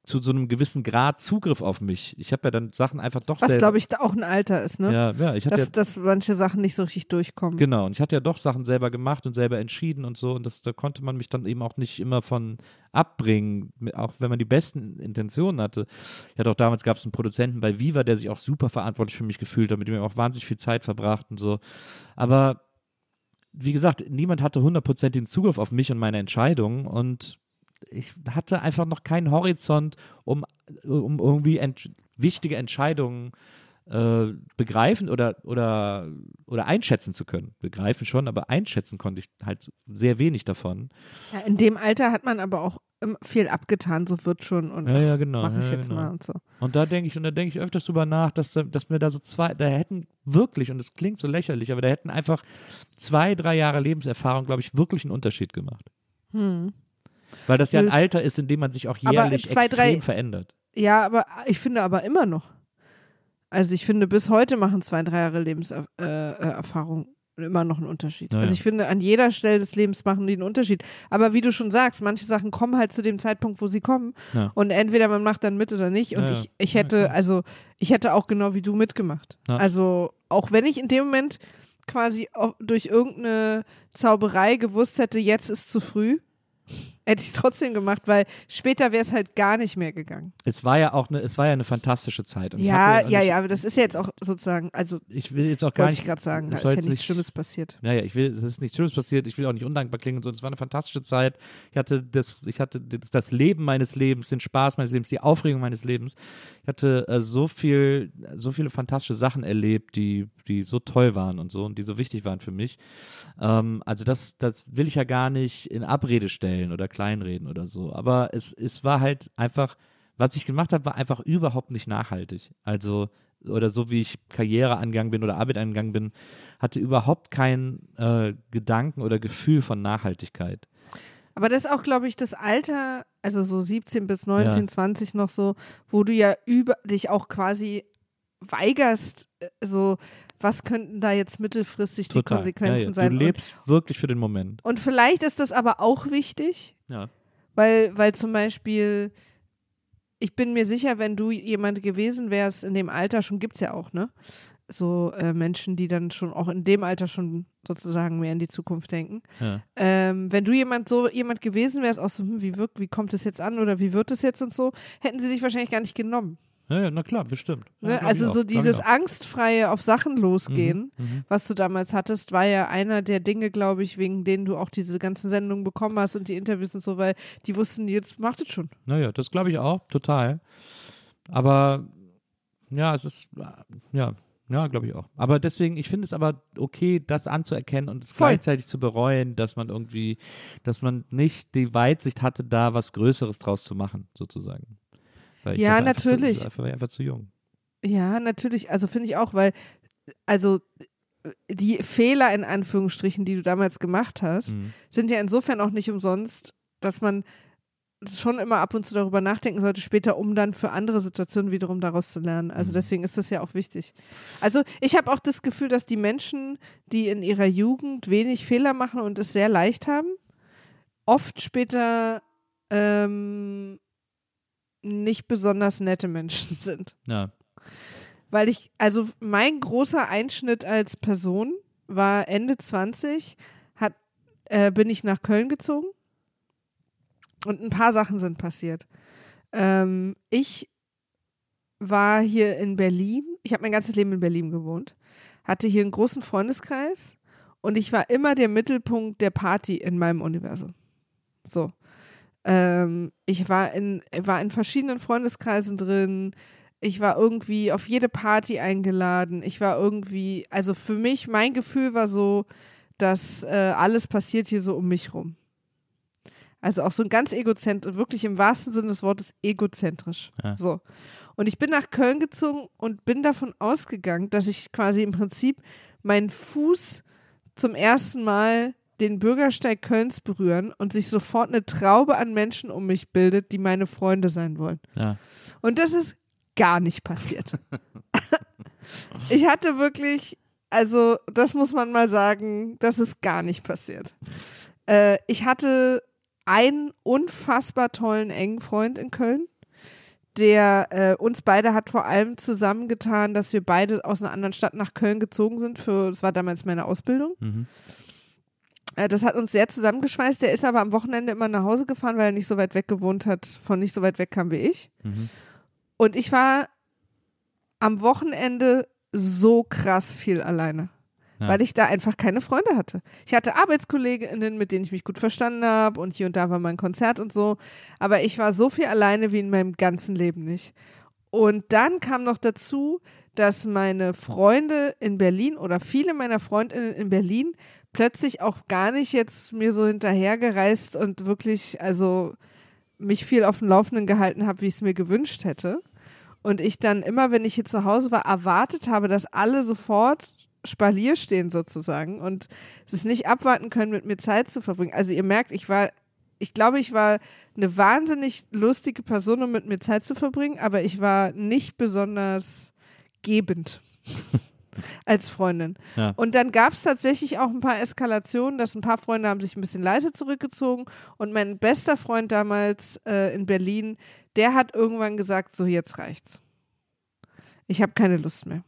zu so einem gewissen Grad Zugriff auf mich. Ich habe ja dann Sachen einfach doch Was, glaube ich, auch ein Alter ist, ne? Ja, ja. Ich hatte dass, ja, dass manche Sachen nicht so richtig durchkommen. Genau, und ich hatte ja doch Sachen selber gemacht und selber entschieden und so und das, da konnte man mich dann eben auch nicht immer von abbringen, auch wenn man die besten Intentionen hatte. Ich hatte auch damals, gab es einen Produzenten bei Viva, der sich auch super verantwortlich für mich gefühlt hat, mit dem ich auch wahnsinnig viel Zeit verbracht und so. Aber wie gesagt, niemand hatte hundertprozentigen Zugriff auf mich und meine Entscheidungen und ich hatte einfach noch keinen Horizont, um, um irgendwie ent wichtige Entscheidungen äh, begreifen oder, oder, oder einschätzen zu können. Begreifen schon, aber einschätzen konnte ich halt sehr wenig davon. Ja, in dem Alter hat man aber auch viel abgetan, so wird schon und ja, ja, genau, mache ich ja, jetzt genau. mal und so. Und da denke ich, und da denke ich öfters drüber nach, dass, dass mir da so zwei, da hätten wirklich, und es klingt so lächerlich, aber da hätten einfach zwei, drei Jahre Lebenserfahrung, glaube ich, wirklich einen Unterschied gemacht. Hm. Weil das ja ein Alter ist, in dem man sich auch jährlich zwei, extrem drei, verändert. Ja, aber ich finde aber immer noch. Also ich finde, bis heute machen zwei, drei Jahre Lebenserfahrung äh, immer noch einen Unterschied. Naja. Also ich finde, an jeder Stelle des Lebens machen die einen Unterschied. Aber wie du schon sagst, manche Sachen kommen halt zu dem Zeitpunkt, wo sie kommen. Ja. Und entweder man macht dann mit oder nicht. Und Ja, ich, ich hätte, also ich hätte auch genau wie du mitgemacht. Ja. Also auch wenn ich in dem Moment quasi durch irgendeine Zauberei gewusst hätte, jetzt ist zu früh, hätte ich es trotzdem gemacht, weil später wäre es halt gar nicht mehr gegangen. Es war ja auch eine, es war ja eine fantastische Zeit. Ja, ja, ja, aber das ist ja jetzt auch sozusagen, also Ich will jetzt auch gar nicht. ich gerade sagen, da ist ja nichts nicht- Schlimmes passiert. Naja, ich will, es ist nichts Schlimmes passiert, ich will auch nicht undankbar klingen und so. Es war eine fantastische Zeit. Ich hatte das, ich hatte das Leben meines Lebens, den Spaß meines Lebens, die Aufregung meines Lebens. Ich hatte äh, so viel, so viele fantastische Sachen erlebt, die, die so toll waren und so und die so wichtig waren für mich. Ähm, also das, das will ich ja gar nicht in Abrede stellen oder kleinreden oder so. Aber es, es war halt einfach, was ich gemacht habe, war einfach überhaupt nicht nachhaltig. Also oder so wie ich Karriere angegangen bin oder Arbeit angegangen bin, hatte überhaupt keinen äh, Gedanken oder Gefühl von Nachhaltigkeit. Aber das ist auch, glaube ich, das Alter, also so 17 bis 19, Ja. 20 noch so, wo du ja über dich auch quasi weigerst, äh, so was könnten da jetzt mittelfristig die Total. Konsequenzen ja, ja. sein. Du lebst wirklich für den Moment. Und, und vielleicht ist das aber auch wichtig, Ja. weil, weil zum Beispiel, ich bin mir sicher, wenn du jemand gewesen wärst in dem Alter, schon gibt es ja auch, ne? So äh, Menschen, die dann schon auch in dem Alter schon sozusagen mehr in die Zukunft denken. Ähm, wenn du jemand so jemand gewesen wärst, auch so, hm, wie wirkt, wie kommt es jetzt an oder wie wird es jetzt und so, hätten sie dich wahrscheinlich gar nicht genommen. Ja, ja, na klar, bestimmt. Ne? Also auch, so glaub ich dieses auch. angstfreie auf Sachen losgehen, Mhm. was du damals hattest, war ja einer der Dinge, glaube ich, wegen denen du auch diese ganzen Sendungen bekommen hast und die Interviews und so, weil die wussten, jetzt macht es schon. Naja, das glaube ich auch, total. Aber Ja, es ist, ja, ja, glaube ich auch. Aber deswegen, ich finde es aber okay, das anzuerkennen und es Voll. gleichzeitig zu bereuen, dass man irgendwie, dass man nicht die Weitsicht hatte, da was Größeres draus zu machen, sozusagen. Ja, einfach natürlich. Zu, ich einfach zu jung. Ja, natürlich. Also finde ich auch, weil, also die Fehler in Anführungsstrichen, die du damals gemacht hast, Mhm. sind ja insofern auch nicht umsonst, dass man schon immer ab und zu darüber nachdenken sollte, später, um dann für andere Situationen wiederum daraus zu lernen. Also Mhm. deswegen ist das ja auch wichtig. Also ich habe auch das Gefühl, dass die Menschen, die in ihrer Jugend wenig Fehler machen und es sehr leicht haben, oft später ähm, nicht besonders nette Menschen sind. Ja. Weil ich, also mein großer Einschnitt als Person war Ende 20, hat, äh, bin ich nach Köln gezogen und ein paar Sachen sind passiert. Ähm, ich war hier in Berlin, ich habe mein ganzes Leben in Berlin gewohnt, hatte hier einen großen Freundeskreis und ich war immer der Mittelpunkt der Party in meinem Universum. So. Ähm, ich war in, war in verschiedenen Freundeskreisen drin. Ich war irgendwie auf jede Party eingeladen. Ich war irgendwie, also für mich, mein Gefühl war so, dass äh, alles passiert hier so um mich rum. Also auch so ein ganz egozentrisch, wirklich im wahrsten Sinne des Wortes egozentrisch. Ja. So. Und ich bin nach Köln gezogen und bin davon ausgegangen, dass ich quasi im Prinzip meinen Fuß zum ersten Mal den Bürgersteig Kölns berühren und sich sofort eine Traube an Menschen um mich bildet, die meine Freunde sein wollen. Ja. Und das ist gar nicht passiert. ich hatte wirklich, also das muss man mal sagen, das ist gar nicht passiert. Äh, ich hatte einen unfassbar tollen engen Freund in Köln, der äh, uns beide hat vor allem zusammengetan, dass wir beide aus einer anderen Stadt nach Köln gezogen sind. Für, das war damals meine Ausbildung. Mhm. Äh, Das hat uns sehr zusammengeschweißt. Der ist aber am Wochenende immer nach Hause gefahren, weil er nicht so weit weg gewohnt hat, von nicht so weit weg kam wie ich. Mhm. Und ich war am Wochenende so krass viel alleine, Ja. weil ich da einfach keine Freunde hatte. Ich hatte ArbeitskollegInnen, mit denen ich mich gut verstanden habe und hier und da war mein Konzert und so, aber ich war so viel alleine wie in meinem ganzen Leben nicht. Und dann kam noch dazu, dass meine Freunde in Berlin oder viele meiner Freundinnen in Berlin plötzlich auch gar nicht jetzt mir so hinterhergereist und wirklich, also mich viel auf dem Laufenden gehalten habe, wie ich es mir gewünscht hätte. Und ich dann immer, wenn ich hier zu Hause war, erwartet habe, dass alle sofort Spalier stehen sozusagen und es nicht abwarten können, mit mir Zeit zu verbringen. Also ihr merkt, ich war, ich glaube, ich war eine wahnsinnig lustige Person, um mit mir Zeit zu verbringen, aber ich war nicht besonders gebend als Freundin. Ja. Und dann gab es tatsächlich auch ein paar Eskalationen, dass ein paar Freunde haben sich ein bisschen leise zurückgezogen und mein bester Freund damals äh, in Berlin, der hat irgendwann gesagt, so jetzt reicht's. Ich habe keine Lust mehr.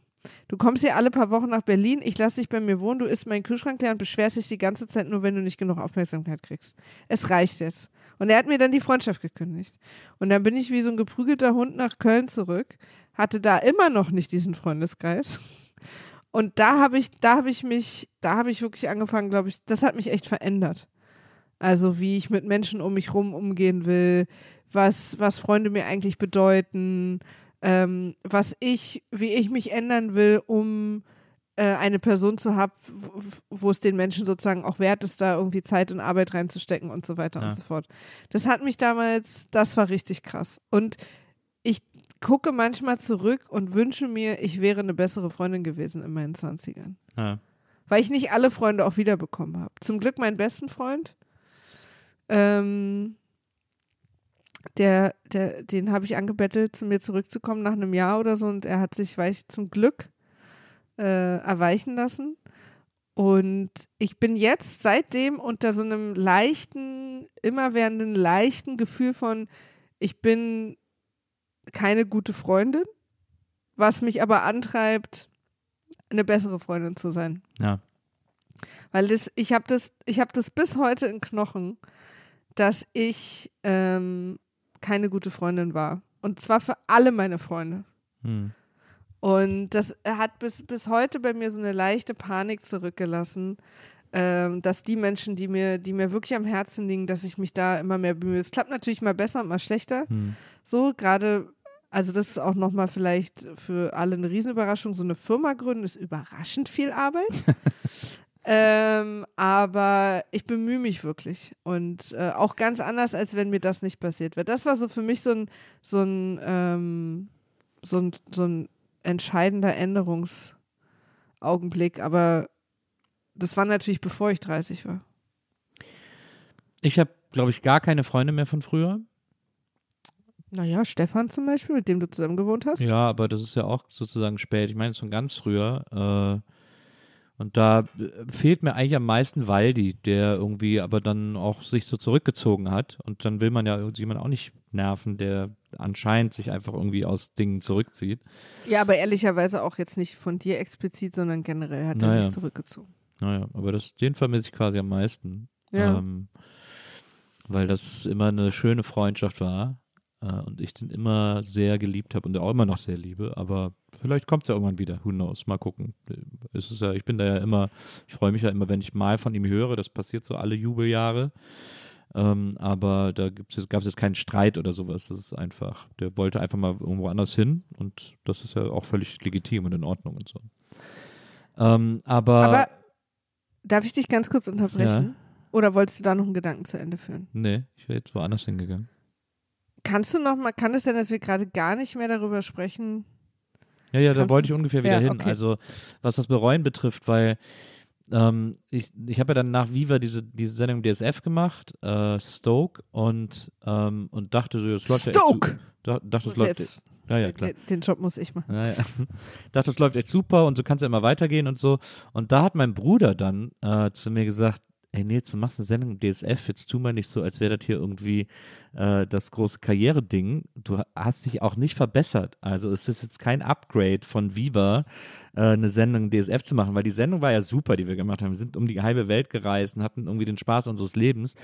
Du kommst hier alle paar Wochen nach Berlin, ich lasse dich bei mir wohnen, du isst meinen Kühlschrank leer und beschwerst dich die ganze Zeit nur, wenn du nicht genug Aufmerksamkeit kriegst. Es reicht jetzt. Und er hat mir dann die Freundschaft gekündigt. Und dann bin ich wie so ein geprügelter Hund nach Köln zurück, hatte da immer noch nicht diesen Freundeskreis. Und da habe ich, da habe ich mich, da habe ich wirklich angefangen, glaube ich, das hat mich echt verändert. Also wie ich mit Menschen um mich rum umgehen will, was, was Freunde mir eigentlich bedeuten, ähm, was ich, wie ich mich ändern will, um äh, eine Person zu haben, wo- es den Menschen sozusagen auch wert ist, da irgendwie Zeit und Arbeit reinzustecken und so weiter Ja. und so fort. Das hat mich damals, das war richtig krass. Und gucke manchmal zurück und wünsche mir, ich wäre eine bessere Freundin gewesen in meinen 20ern. Ja. Weil ich nicht alle Freunde auch wiederbekommen habe. Zum Glück meinen besten Freund. Ähm, der, der, den habe ich angebettelt, zu mir zurückzukommen nach einem Jahr oder so und er hat sich, weiß ich, zum Glück äh, erweichen lassen. Und ich bin jetzt seitdem unter so einem leichten, immerwährenden, leichten Gefühl von, ich bin keine gute Freundin, was mich aber antreibt, eine bessere Freundin zu sein. Ja. Weil das, ich habe das, ich habe das bis heute in Knochen, dass ich ähm, keine gute Freundin war. Und zwar für alle meine Freunde. Hm. Und das hat bis, bis heute bei mir so eine leichte Panik zurückgelassen, ähm, dass die Menschen, die mir, die mir wirklich am Herzen liegen, dass ich mich da immer mehr bemühe. Es klappt natürlich mal besser und mal schlechter. Hm. So, gerade, Also das ist auch nochmal vielleicht für alle eine Riesenüberraschung. So eine Firma gründen ist überraschend viel Arbeit. ähm, aber ich bemühe mich wirklich. Und äh, auch ganz anders, als wenn mir das nicht passiert wäre. Das war so für mich so ein, so ein, ähm, so ein, so ein entscheidender Änderungsaugenblick. Aber das war natürlich bevor ich 30 war. Ich habe, glaube ich, gar keine Freunde mehr von früher. Naja, Stefan zum Beispiel, mit dem du zusammen gewohnt hast. Ja, aber das ist ja auch sozusagen spät. Ich meine, es ist von ganz früher. Äh, und da äh, fehlt mir eigentlich am meisten Waldi, der irgendwie aber dann auch sich so zurückgezogen hat. Und dann will man ja jemanden auch nicht nerven, der anscheinend sich einfach irgendwie aus Dingen zurückzieht. Ja, aber ehrlicherweise auch jetzt nicht von dir explizit, sondern generell hat er Naja. sich zurückgezogen. Naja, aber das, den vermisse ich quasi am meisten. Ja. Ähm, weil das immer eine schöne Freundschaft war äh, und ich den immer sehr geliebt habe und auch immer noch sehr liebe. Aber vielleicht kommt es ja irgendwann wieder. Who knows? Mal gucken. Es ist ja, ich bin da ja immer, ich freue mich ja immer, wenn ich mal von ihm höre. Das passiert so alle Jubeljahre. Ähm, aber da gab es jetzt keinen Streit oder sowas. Das ist einfach, der wollte einfach mal irgendwo anders hin und das ist ja auch völlig legitim und in Ordnung und so. Ähm, aber, Aber darf ich dich ganz kurz unterbrechen? Oder wolltest du da noch einen Gedanken zu Ende führen? nee, ich wäre jetzt woanders hingegangen. Kannst du noch mal, kann es denn, dass wir gerade gar nicht mehr darüber sprechen? Ja, ja, da Kannst wollte du- ich ungefähr wieder Ja, hin. okay. Also, was das Bereuen betrifft, weil ähm, ich, ich habe ja dann nach Viva diese, diese Sendung DSF gemacht, äh, Stoke, und, ähm, und dachte so, es läuft ja echt Stoke! su- da, dachte, es Muss läuft jetzt, ja, ja, klar. Den Job muss ich machen. Ja, ja. dachte, es läuft echt super und so kannst du immer weitergehen und so. Und da hat mein Bruder dann äh, zu mir gesagt, ey Nils, du machst eine Sendung DSF, jetzt tu mal nicht so, als wäre das hier irgendwie äh, das große Karriereding. Du hast dich auch nicht verbessert. Also es ist jetzt kein Upgrade von Viva, äh, eine Sendung DSF zu machen, weil die Sendung war ja super, die wir gemacht haben. Wir sind um die halbe Welt gereist und hatten irgendwie den Spaß unseres Lebens.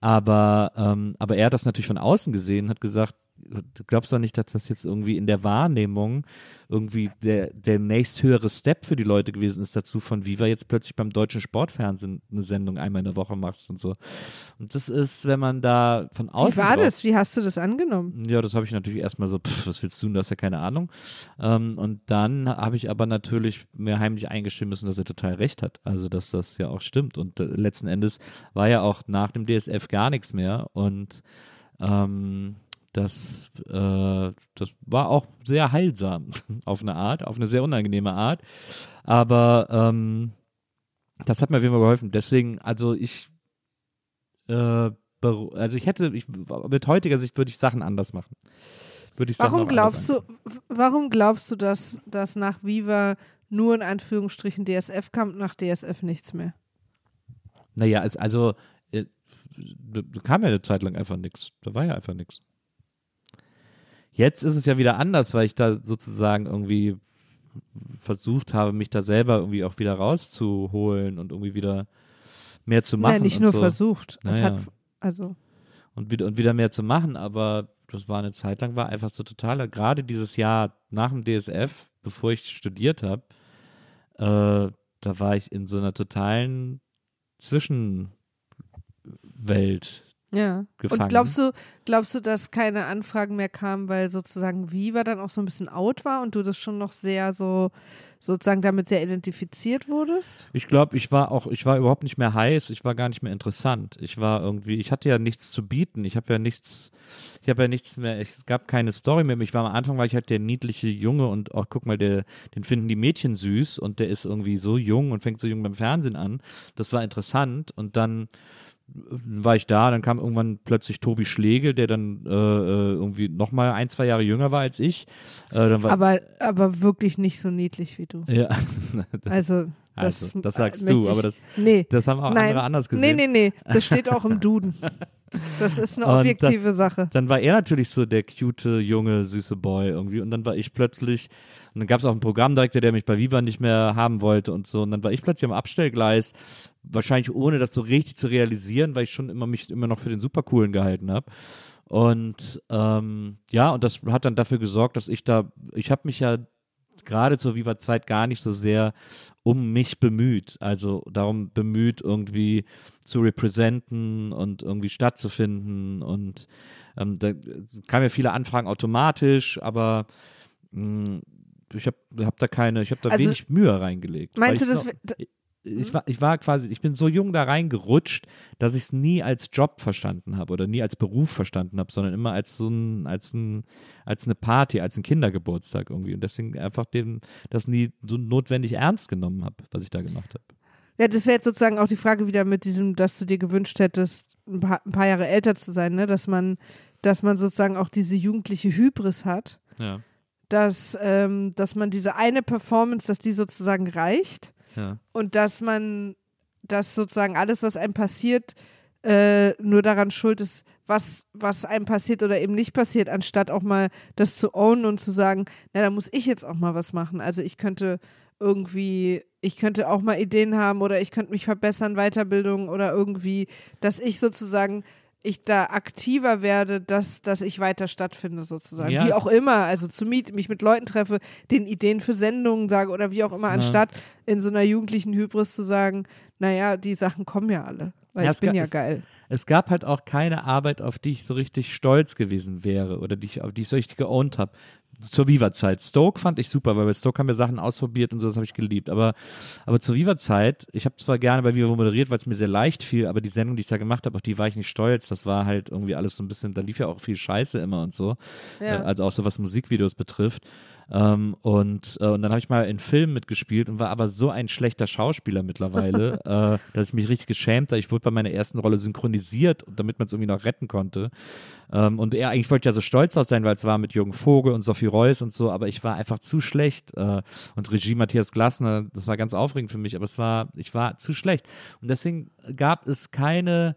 Aber, ähm, aber er hat das natürlich von außen gesehen und hat gesagt, glaubst doch nicht, dass das jetzt irgendwie in der Wahrnehmung irgendwie der, der nächsthöhere Step für die Leute gewesen ist dazu, von Viva jetzt plötzlich beim deutschen Sportfernsehen eine Sendung einmal in der Woche machst und so. Und das ist, wenn man da von außen. Wie war drauf- das? Wie hast du das angenommen? ja, das habe ich natürlich erstmal so, pff, was willst du, du hast ja keine Ahnung. Ähm, und dann habe ich aber natürlich mir heimlich eingestehen müssen, dass er total recht hat. Also, dass das ja auch stimmt. Und äh, letzten Endes war ja auch nach dem DSF gar nichts mehr. Und ähm, das, äh, das war auch sehr heilsam auf eine Art, auf eine sehr unangenehme Art. Aber ähm, das hat mir auf jeden Fall geholfen. Deswegen, also ich äh, also ich hätte, ich, mit heutiger Sicht würde ich Sachen anders machen. Würde ich Sachen Warum anders glaubst du, warum glaubst du, dass, dass nach Viva nur in Anführungsstrichen DSF kam nach DSF nichts mehr? Naja, es, also äh, kam ja eine Zeit lang einfach nichts. Da war ja einfach nichts. Jetzt ist es ja wieder anders, weil ich da sozusagen irgendwie versucht habe, mich da selber irgendwie auch wieder rauszuholen und irgendwie wieder mehr zu machen. Nein, nicht nur so. versucht. Es Naja. hat, also, und wieder, und wieder mehr zu machen, aber das war eine Zeit lang, war einfach so totaler, gerade dieses Jahr nach dem DSF, bevor ich studiert habe, äh, da war ich in so einer totalen Zwischenwelt. Ja. Gefangen. Und glaubst du, glaubst du, dass keine Anfragen mehr kamen, weil sozusagen Viva dann auch so ein bisschen out war und du das schon noch sehr so sozusagen damit sehr identifiziert wurdest? Ich glaube, ich war auch, ich war überhaupt nicht mehr heiß, ich war gar nicht mehr interessant. Ich war irgendwie, ich hatte ja nichts zu bieten, ich habe ja nichts, ich habe ja nichts mehr, es gab keine Story mehr. Ich war am Anfang, war ich halt der niedliche Junge und auch guck mal, der, den finden die Mädchen süß und der ist irgendwie so jung und fängt so jung beim Fernsehen an. Das war interessant und dann war ich da, dann kam irgendwann plötzlich Tobi Schlegel, der dann äh, äh, irgendwie nochmal ein, zwei Jahre jünger war als ich. Äh, war, Aber, aber wirklich nicht so niedlich wie du. ja, Also, das, Also, das sagst du, ich, aber das- nee, das haben auch nein, andere anders Nee, gesehen. nee, nee, das steht auch im Duden. Das ist eine objektive Sache. dann war er natürlich so der cute, junge, süße Boy irgendwie. Und dann war ich plötzlich, und dann gab es auch einen Programmdirektor, der mich bei Viva nicht mehr haben wollte und so. Und dann war ich plötzlich am Abstellgleis, wahrscheinlich ohne das so richtig zu realisieren, weil ich schon immer mich immer noch für den Supercoolen gehalten habe. Und ähm, ja, und das hat dann dafür gesorgt, dass ich da, ich habe mich ja gerade zur Viva-Zeit gar nicht so sehr um mich bemüht. Also darum bemüht, irgendwie zu representen und irgendwie stattzufinden. Und ähm, da kamen ja viele Anfragen automatisch, aber mh, ich habe hab da keine, ich habe da Also, wenig Mühe reingelegt. Meinst du, ich das noch- ich war, ich war quasi, ich bin so jung da reingerutscht, dass ich es nie als Job verstanden habe oder nie als Beruf verstanden habe, sondern immer als so ein, als ein, als eine Party, als ein Kindergeburtstag irgendwie. Und deswegen einfach den, das nie so notwendig ernst genommen habe, was ich da gemacht habe. Ja, das wäre jetzt sozusagen auch die Frage wieder mit diesem, dass du dir gewünscht hättest, ein paar, ein paar Jahre älter zu sein, ne? Dass man, dass man sozusagen auch diese jugendliche Hybris hat, Ja, dass, ähm, dass man diese eine Performance, dass die sozusagen reicht ja. und dass man, dass sozusagen alles, was einem passiert, äh, nur daran schuld ist, was, was einem passiert oder eben nicht passiert, anstatt auch mal das zu ownen und zu sagen, na, da muss ich jetzt auch mal was machen. Also ich könnte irgendwie, ich könnte auch mal Ideen haben oder ich könnte mich verbessern, Weiterbildung oder irgendwie, dass ich sozusagen ich da aktiver werde, dass, dass ich weiter stattfinde, sozusagen. Ja, wie auch immer, also zu miet, mich mit Leuten treffe, den Ideen für Sendungen sage oder wie auch immer, anstatt in so einer jugendlichen Hybris zu sagen, naja, die Sachen kommen ja alle, weil Ja, ich es bin ja es- geil. Es gab halt auch keine Arbeit, auf die ich so richtig stolz gewesen wäre oder die ich, auf die ich so richtig geowned habe. Zur Viva-Zeit. Stoke fand ich super, weil bei Stoke haben wir Sachen ausprobiert und so, das habe ich geliebt. Aber, aber zur Viva-Zeit, ich habe zwar gerne bei Viva moderiert, weil es mir sehr leicht fiel, aber die Sendung, die ich da gemacht habe, auf die war ich nicht stolz. Das war halt irgendwie alles so ein bisschen, da lief ja auch viel Scheiße immer und so. Ja. Äh, also auch so was Musikvideos betrifft. Ähm, und, äh, und dann habe ich mal in Filmen mitgespielt und war aber so ein schlechter Schauspieler mittlerweile, äh, dass ich mich richtig geschämt habe. Ich wurde bei meiner ersten Rolle synchronisiert, damit man es irgendwie noch retten konnte. Ähm, und er eigentlich wollte ich ja so stolz auf sein, weil es war mit Jürgen Vogel und Sophie Reuss und so, aber ich war einfach zu schlecht. Äh, und Regie Matthias Glasner, das war ganz aufregend für mich, aber es war, ich war zu schlecht. Und deswegen gab es keine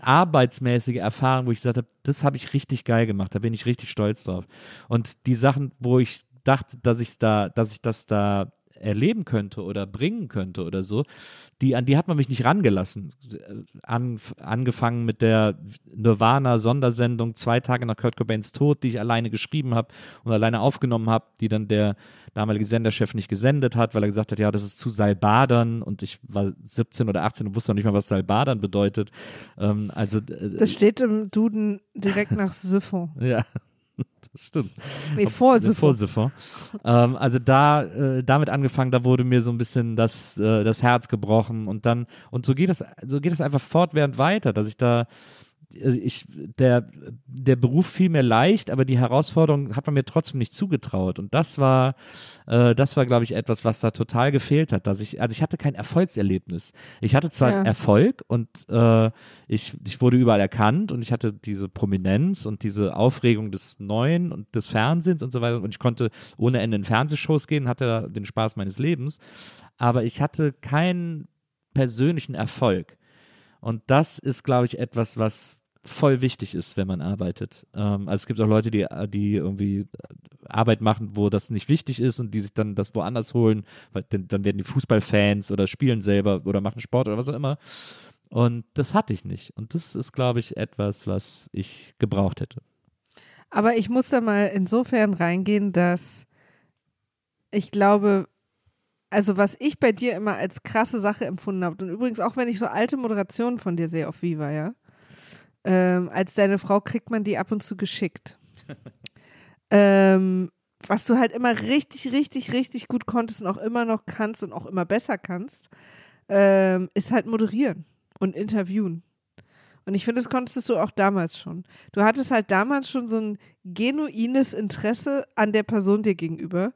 arbeitsmäßige Erfahrung, wo ich gesagt habe, das habe ich richtig geil gemacht, da bin ich richtig stolz drauf. Und die Sachen, wo ich dachte, dass ich da, dass ich das da erleben könnte oder bringen könnte oder so, die, an die hat man mich nicht rangelassen. An, angefangen mit der Nirvana-Sondersendung zwei Tage nach Kurt Cobains Tod, die ich alleine geschrieben habe und alleine aufgenommen habe, die dann der damalige Senderchef nicht gesendet hat, weil er gesagt hat, ja, das ist zu Salbadern und ich war 17 oder 18 und wusste noch nicht mal, was Salbadern bedeutet. Ähm, also äh, Das steht im Duden direkt nach Siphon. ja, das stimmt. Nee, vor Äh, ähm, also da, äh, damit angefangen, da wurde mir so ein bisschen das, äh, das Herz gebrochen und dann, und so geht das, so geht es einfach fortwährend weiter, dass ich da, ich, der, der Beruf fiel mir leicht, aber die Herausforderung hat man mir trotzdem nicht zugetraut. Und das war, äh, das war, glaube ich, etwas, was da total gefehlt hat. Dass ich, also ich hatte kein Erfolgserlebnis. Ich hatte zwar Ja. Erfolg und äh, ich, ich wurde überall erkannt und ich hatte diese Prominenz und diese Aufregung des Neuen und des Fernsehens und so weiter. Und ich konnte ohne Ende in Fernsehshows gehen, hatte den Spaß meines Lebens. Aber ich hatte keinen persönlichen Erfolg. Und das ist, glaube ich, etwas, was voll wichtig ist, wenn man arbeitet. Ähm, also es gibt auch Leute, die, die irgendwie Arbeit machen, wo das nicht wichtig ist und die sich dann das woanders holen, weil dann, dann werden die Fußballfans oder spielen selber oder machen Sport oder was auch immer. Und das hatte ich nicht. Und das ist, glaube ich, etwas, was ich gebraucht hätte. Aber ich muss da mal insofern reingehen, dass ich glaube, also was ich bei dir immer als krasse Sache empfunden habe, und übrigens auch wenn ich so alte Moderationen von dir sehe auf Viva, ja, ähm, als deine Frau kriegt man die ab und zu geschickt. ähm, was du halt immer richtig, richtig, richtig gut konntest und auch immer noch kannst und auch immer besser kannst, ähm, ist halt moderieren und interviewen. Und ich finde, das konntest du auch damals schon. Du hattest halt damals schon so ein genuines Interesse an der Person dir gegenüber,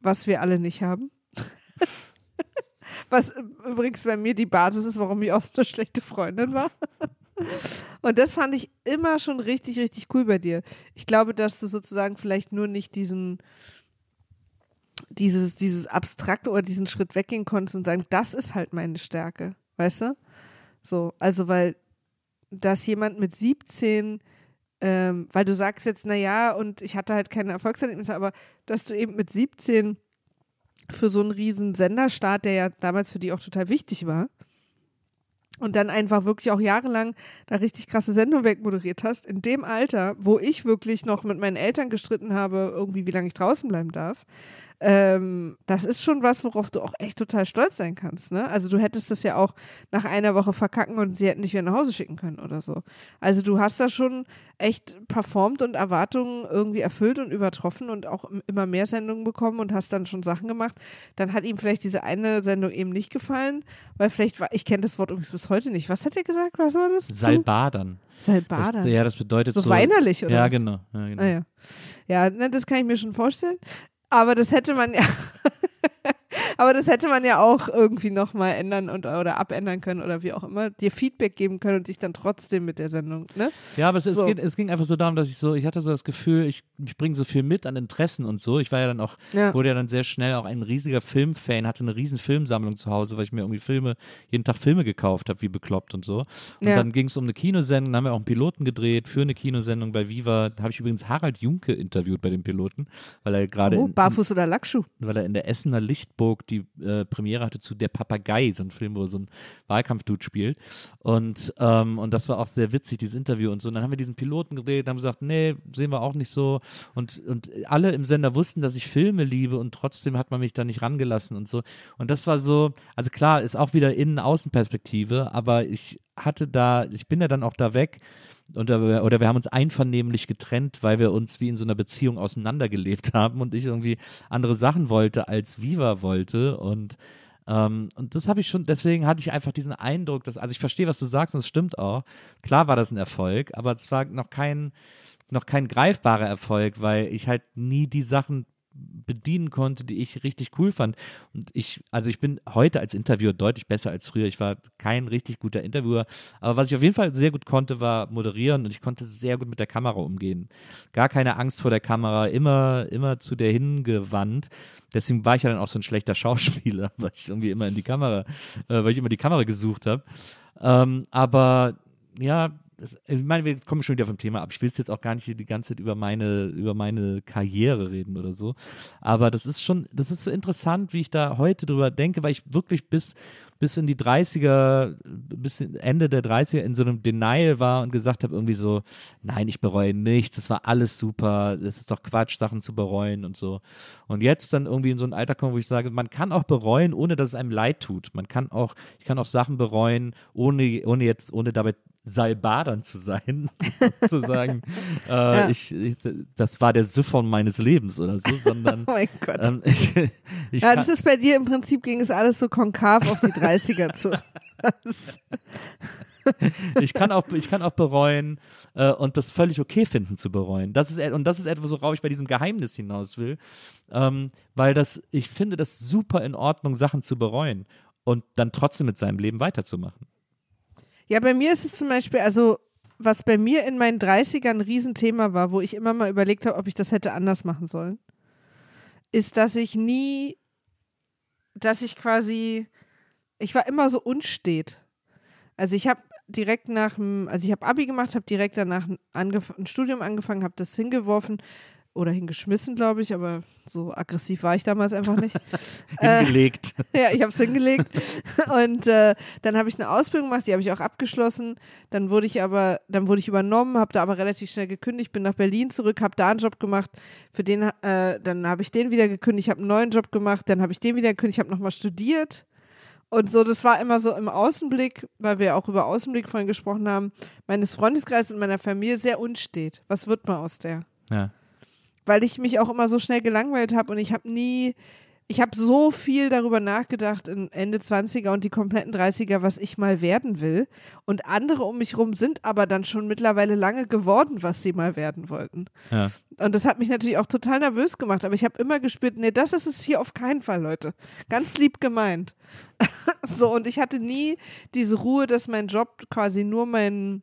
was wir alle nicht haben. was übrigens bei mir die Basis ist, warum ich auch so eine schlechte Freundin war. Und das fand ich immer schon richtig, richtig cool bei dir. Ich glaube, dass du sozusagen vielleicht nur nicht diesen, dieses, dieses Abstrakte oder diesen Schritt weggehen konntest und sagen, das ist halt meine Stärke. Weißt du? So, also weil, dass jemand mit 17, ähm, weil du sagst jetzt, naja, und ich hatte halt keine Erfolgserlebnisse, aber dass du eben mit 17 für so einen riesen Senderstart, der ja damals für die auch total wichtig war, und dann einfach wirklich auch jahrelang da richtig krasse Sendungen wegmoderiert hast, in dem Alter, wo ich wirklich noch mit meinen Eltern gestritten habe, irgendwie wie lange ich draußen bleiben darf, ähm, das ist schon was, worauf du auch echt total stolz sein kannst. Ne? Also du hättest das ja auch nach einer Woche verkacken und sie hätten dich wieder nach Hause schicken können oder so. Also du hast da schon echt performt und Erwartungen irgendwie erfüllt und übertroffen und auch immer mehr Sendungen bekommen und hast dann schon Sachen gemacht. Dann hat ihm vielleicht diese eine Sendung eben nicht gefallen, weil vielleicht war, ich kenne das Wort übrigens bis heute nicht. Was hat er gesagt? Was war das? Salbadern. Salbadern. Das, ja, das bedeutet so, so. weinerlich, oder? Ja, was? genau. Ja, genau. Ah, ja, ja das kann ich mir schon vorstellen. Aber das hätte man ja. Aber das hätte man ja auch irgendwie nochmal ändern und oder abändern können oder wie auch immer, dir Feedback geben können und dich dann trotzdem mit der Sendung, ne? Ja, aber es, So. es, geht, es ging einfach so darum, dass ich so, ich hatte so das Gefühl, ich, ich bringe so viel mit an Interessen und so. Ich war ja dann auch, Ja. wurde ja dann sehr schnell auch ein riesiger Filmfan, hatte eine riesen Filmsammlung zu Hause, weil ich mir irgendwie Filme, jeden Tag Filme gekauft habe, wie bekloppt und so. Und Ja. dann ging es um eine Kinosendung, dann haben wir auch einen Piloten gedreht für eine Kinosendung bei Viva. Da habe ich übrigens Harald Junke interviewt bei dem Piloten, weil er gerade Oh, in, Barfuß oder Lackschuh. weil er in der Essener Lichtburg die äh, Premiere hatte zu Der Papagei, so ein Film, wo so ein Wahlkampfdude spielt. Und, ähm, und das war auch sehr witzig, dieses Interview und so. Und dann haben wir diesen Piloten gedreht, haben gesagt, nee, sehen wir auch nicht so. Und, und alle im Sender wussten, dass ich Filme liebe und trotzdem hat man mich da nicht rangelassen und so. Und das war so, also klar, ist auch wieder Innen-Außenperspektive, aber ich hatte da, ich bin ja dann auch da weg oder oder wir haben uns einvernehmlich getrennt, weil wir uns wie in so einer Beziehung auseinandergelebt haben und ich irgendwie andere Sachen wollte, als Viva wollte und ähm, und das habe ich schon, deswegen hatte ich einfach diesen Eindruck, dass, also ich verstehe, was du sagst und es stimmt auch. Klar war das ein Erfolg, aber es war noch kein, noch kein greifbarer Erfolg, weil ich halt nie die Sachen bedienen konnte, die ich richtig cool fand. Und ich, also ich bin heute als Interviewer deutlich besser als früher. Ich war kein richtig guter Interviewer, aber was ich auf jeden Fall sehr gut konnte, war moderieren und ich konnte sehr gut mit der Kamera umgehen. Gar keine Angst vor der Kamera, immer, immer zu der hingewandt. Deswegen war ich ja dann auch so ein schlechter Schauspieler, weil ich irgendwie immer in die Kamera, äh, weil ich immer die Kamera gesucht habe. Ähm, aber ja, es, ich meine, wir kommen schon wieder vom Thema ab. Ich will es jetzt auch gar nicht die ganze Zeit über meine, über meine Karriere reden oder so. Aber das ist schon, das ist so interessant, wie ich da heute drüber denke, weil ich wirklich bis, bis in die 30er, bis Ende der 30er in so einem Denial war und gesagt habe, irgendwie so, nein, ich bereue nichts, das war alles super, das ist doch Quatsch, Sachen zu bereuen und so. Und jetzt dann irgendwie in so ein Alter kommen, wo ich sage, man kann auch bereuen, ohne dass es einem leid tut. Man kann auch, ich kann auch Sachen bereuen, ohne, ohne jetzt, ohne dabei Salbadern zu sein, zu sagen, äh, ich, ich, das war der Siphon meines Lebens oder so, sondern Oh mein Gott. ähm, ich, ich ja, das ist bei dir im Prinzip ging es alles so konkav auf die 30er zu. ich kann auch, ich kann auch bereuen äh, und das völlig okay finden zu bereuen. Das ist, und das ist etwas, worauf ich bei diesem Geheimnis hinaus will, ähm, weil das, ich finde das super in Ordnung, Sachen zu bereuen und dann trotzdem mit seinem Leben weiterzumachen. Ja, bei mir ist es zum Beispiel, also was bei mir in meinen 30ern ein Riesenthema war, wo ich immer mal überlegt habe, ob ich das hätte anders machen sollen, ist, dass ich nie, dass ich quasi, ich war immer so unstet. Also ich habe direkt nach dem, also ich habe Abi gemacht, habe direkt danach ein, ein Studium angefangen, habe das hingeworfen oder hingeschmissen, glaube ich, aber so aggressiv war ich damals einfach nicht. Äh, Hingelegt. ja, ich habe es hingelegt. Und äh, dann habe ich eine Ausbildung gemacht, die habe ich auch abgeschlossen. Dann wurde ich aber, dann wurde ich übernommen, habe da aber relativ schnell gekündigt, bin nach Berlin zurück, habe da einen Job gemacht. Für den, äh, dann habe ich den wieder gekündigt, habe einen neuen Job gemacht, dann habe ich den wieder gekündigt, habe nochmal studiert. Und so, das war immer so im Außenblick, weil wir auch über Außenblick vorhin gesprochen haben, meines Freundeskreises und meiner Familie sehr unstet. Was wird man aus der? Ja. Weil ich mich auch immer so schnell gelangweilt habe und ich habe nie, ich habe so viel darüber nachgedacht in Ende 20er und die kompletten 30er, was ich mal werden will. Und andere um mich rum sind aber dann schon mittlerweile lange geworden, was sie mal werden wollten. Ja. Und das hat mich natürlich auch total nervös gemacht, aber ich habe immer gespürt, nee, das ist es hier auf keinen Fall, Leute. Ganz lieb gemeint. so, und ich hatte nie diese Ruhe, dass mein Job quasi nur mein,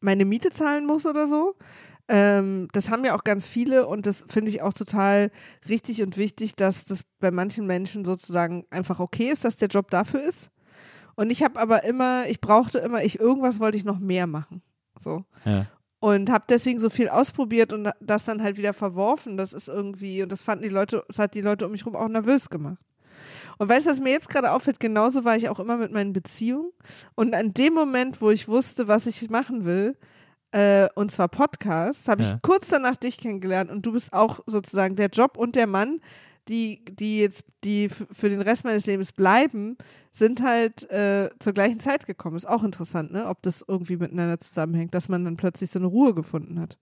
meine Miete zahlen muss oder so. Ähm, das haben ja auch ganz viele und das finde ich auch total richtig und wichtig, dass das bei manchen Menschen sozusagen einfach okay ist, dass der Job dafür ist. Und ich habe aber immer, ich brauchte immer, ich irgendwas wollte ich noch mehr machen. So Ja. und habe deswegen so viel ausprobiert und das dann halt wieder verworfen. Das ist irgendwie, und das fanden die Leute, das hat die Leute um mich rum auch nervös gemacht. Und weißt du, was mir jetzt gerade auffällt, genauso war ich auch immer mit meinen Beziehungen. Und an dem Moment, wo ich wusste, was ich machen will, äh, und zwar Podcasts, habe Ja. ich kurz danach dich kennengelernt und du bist auch sozusagen der Job und der Mann, die, die jetzt, die für den Rest meines Lebens bleiben, sind halt äh, zur gleichen Zeit gekommen. Ist auch interessant, ne? Ob das irgendwie miteinander zusammenhängt, dass man dann plötzlich so eine Ruhe gefunden hat.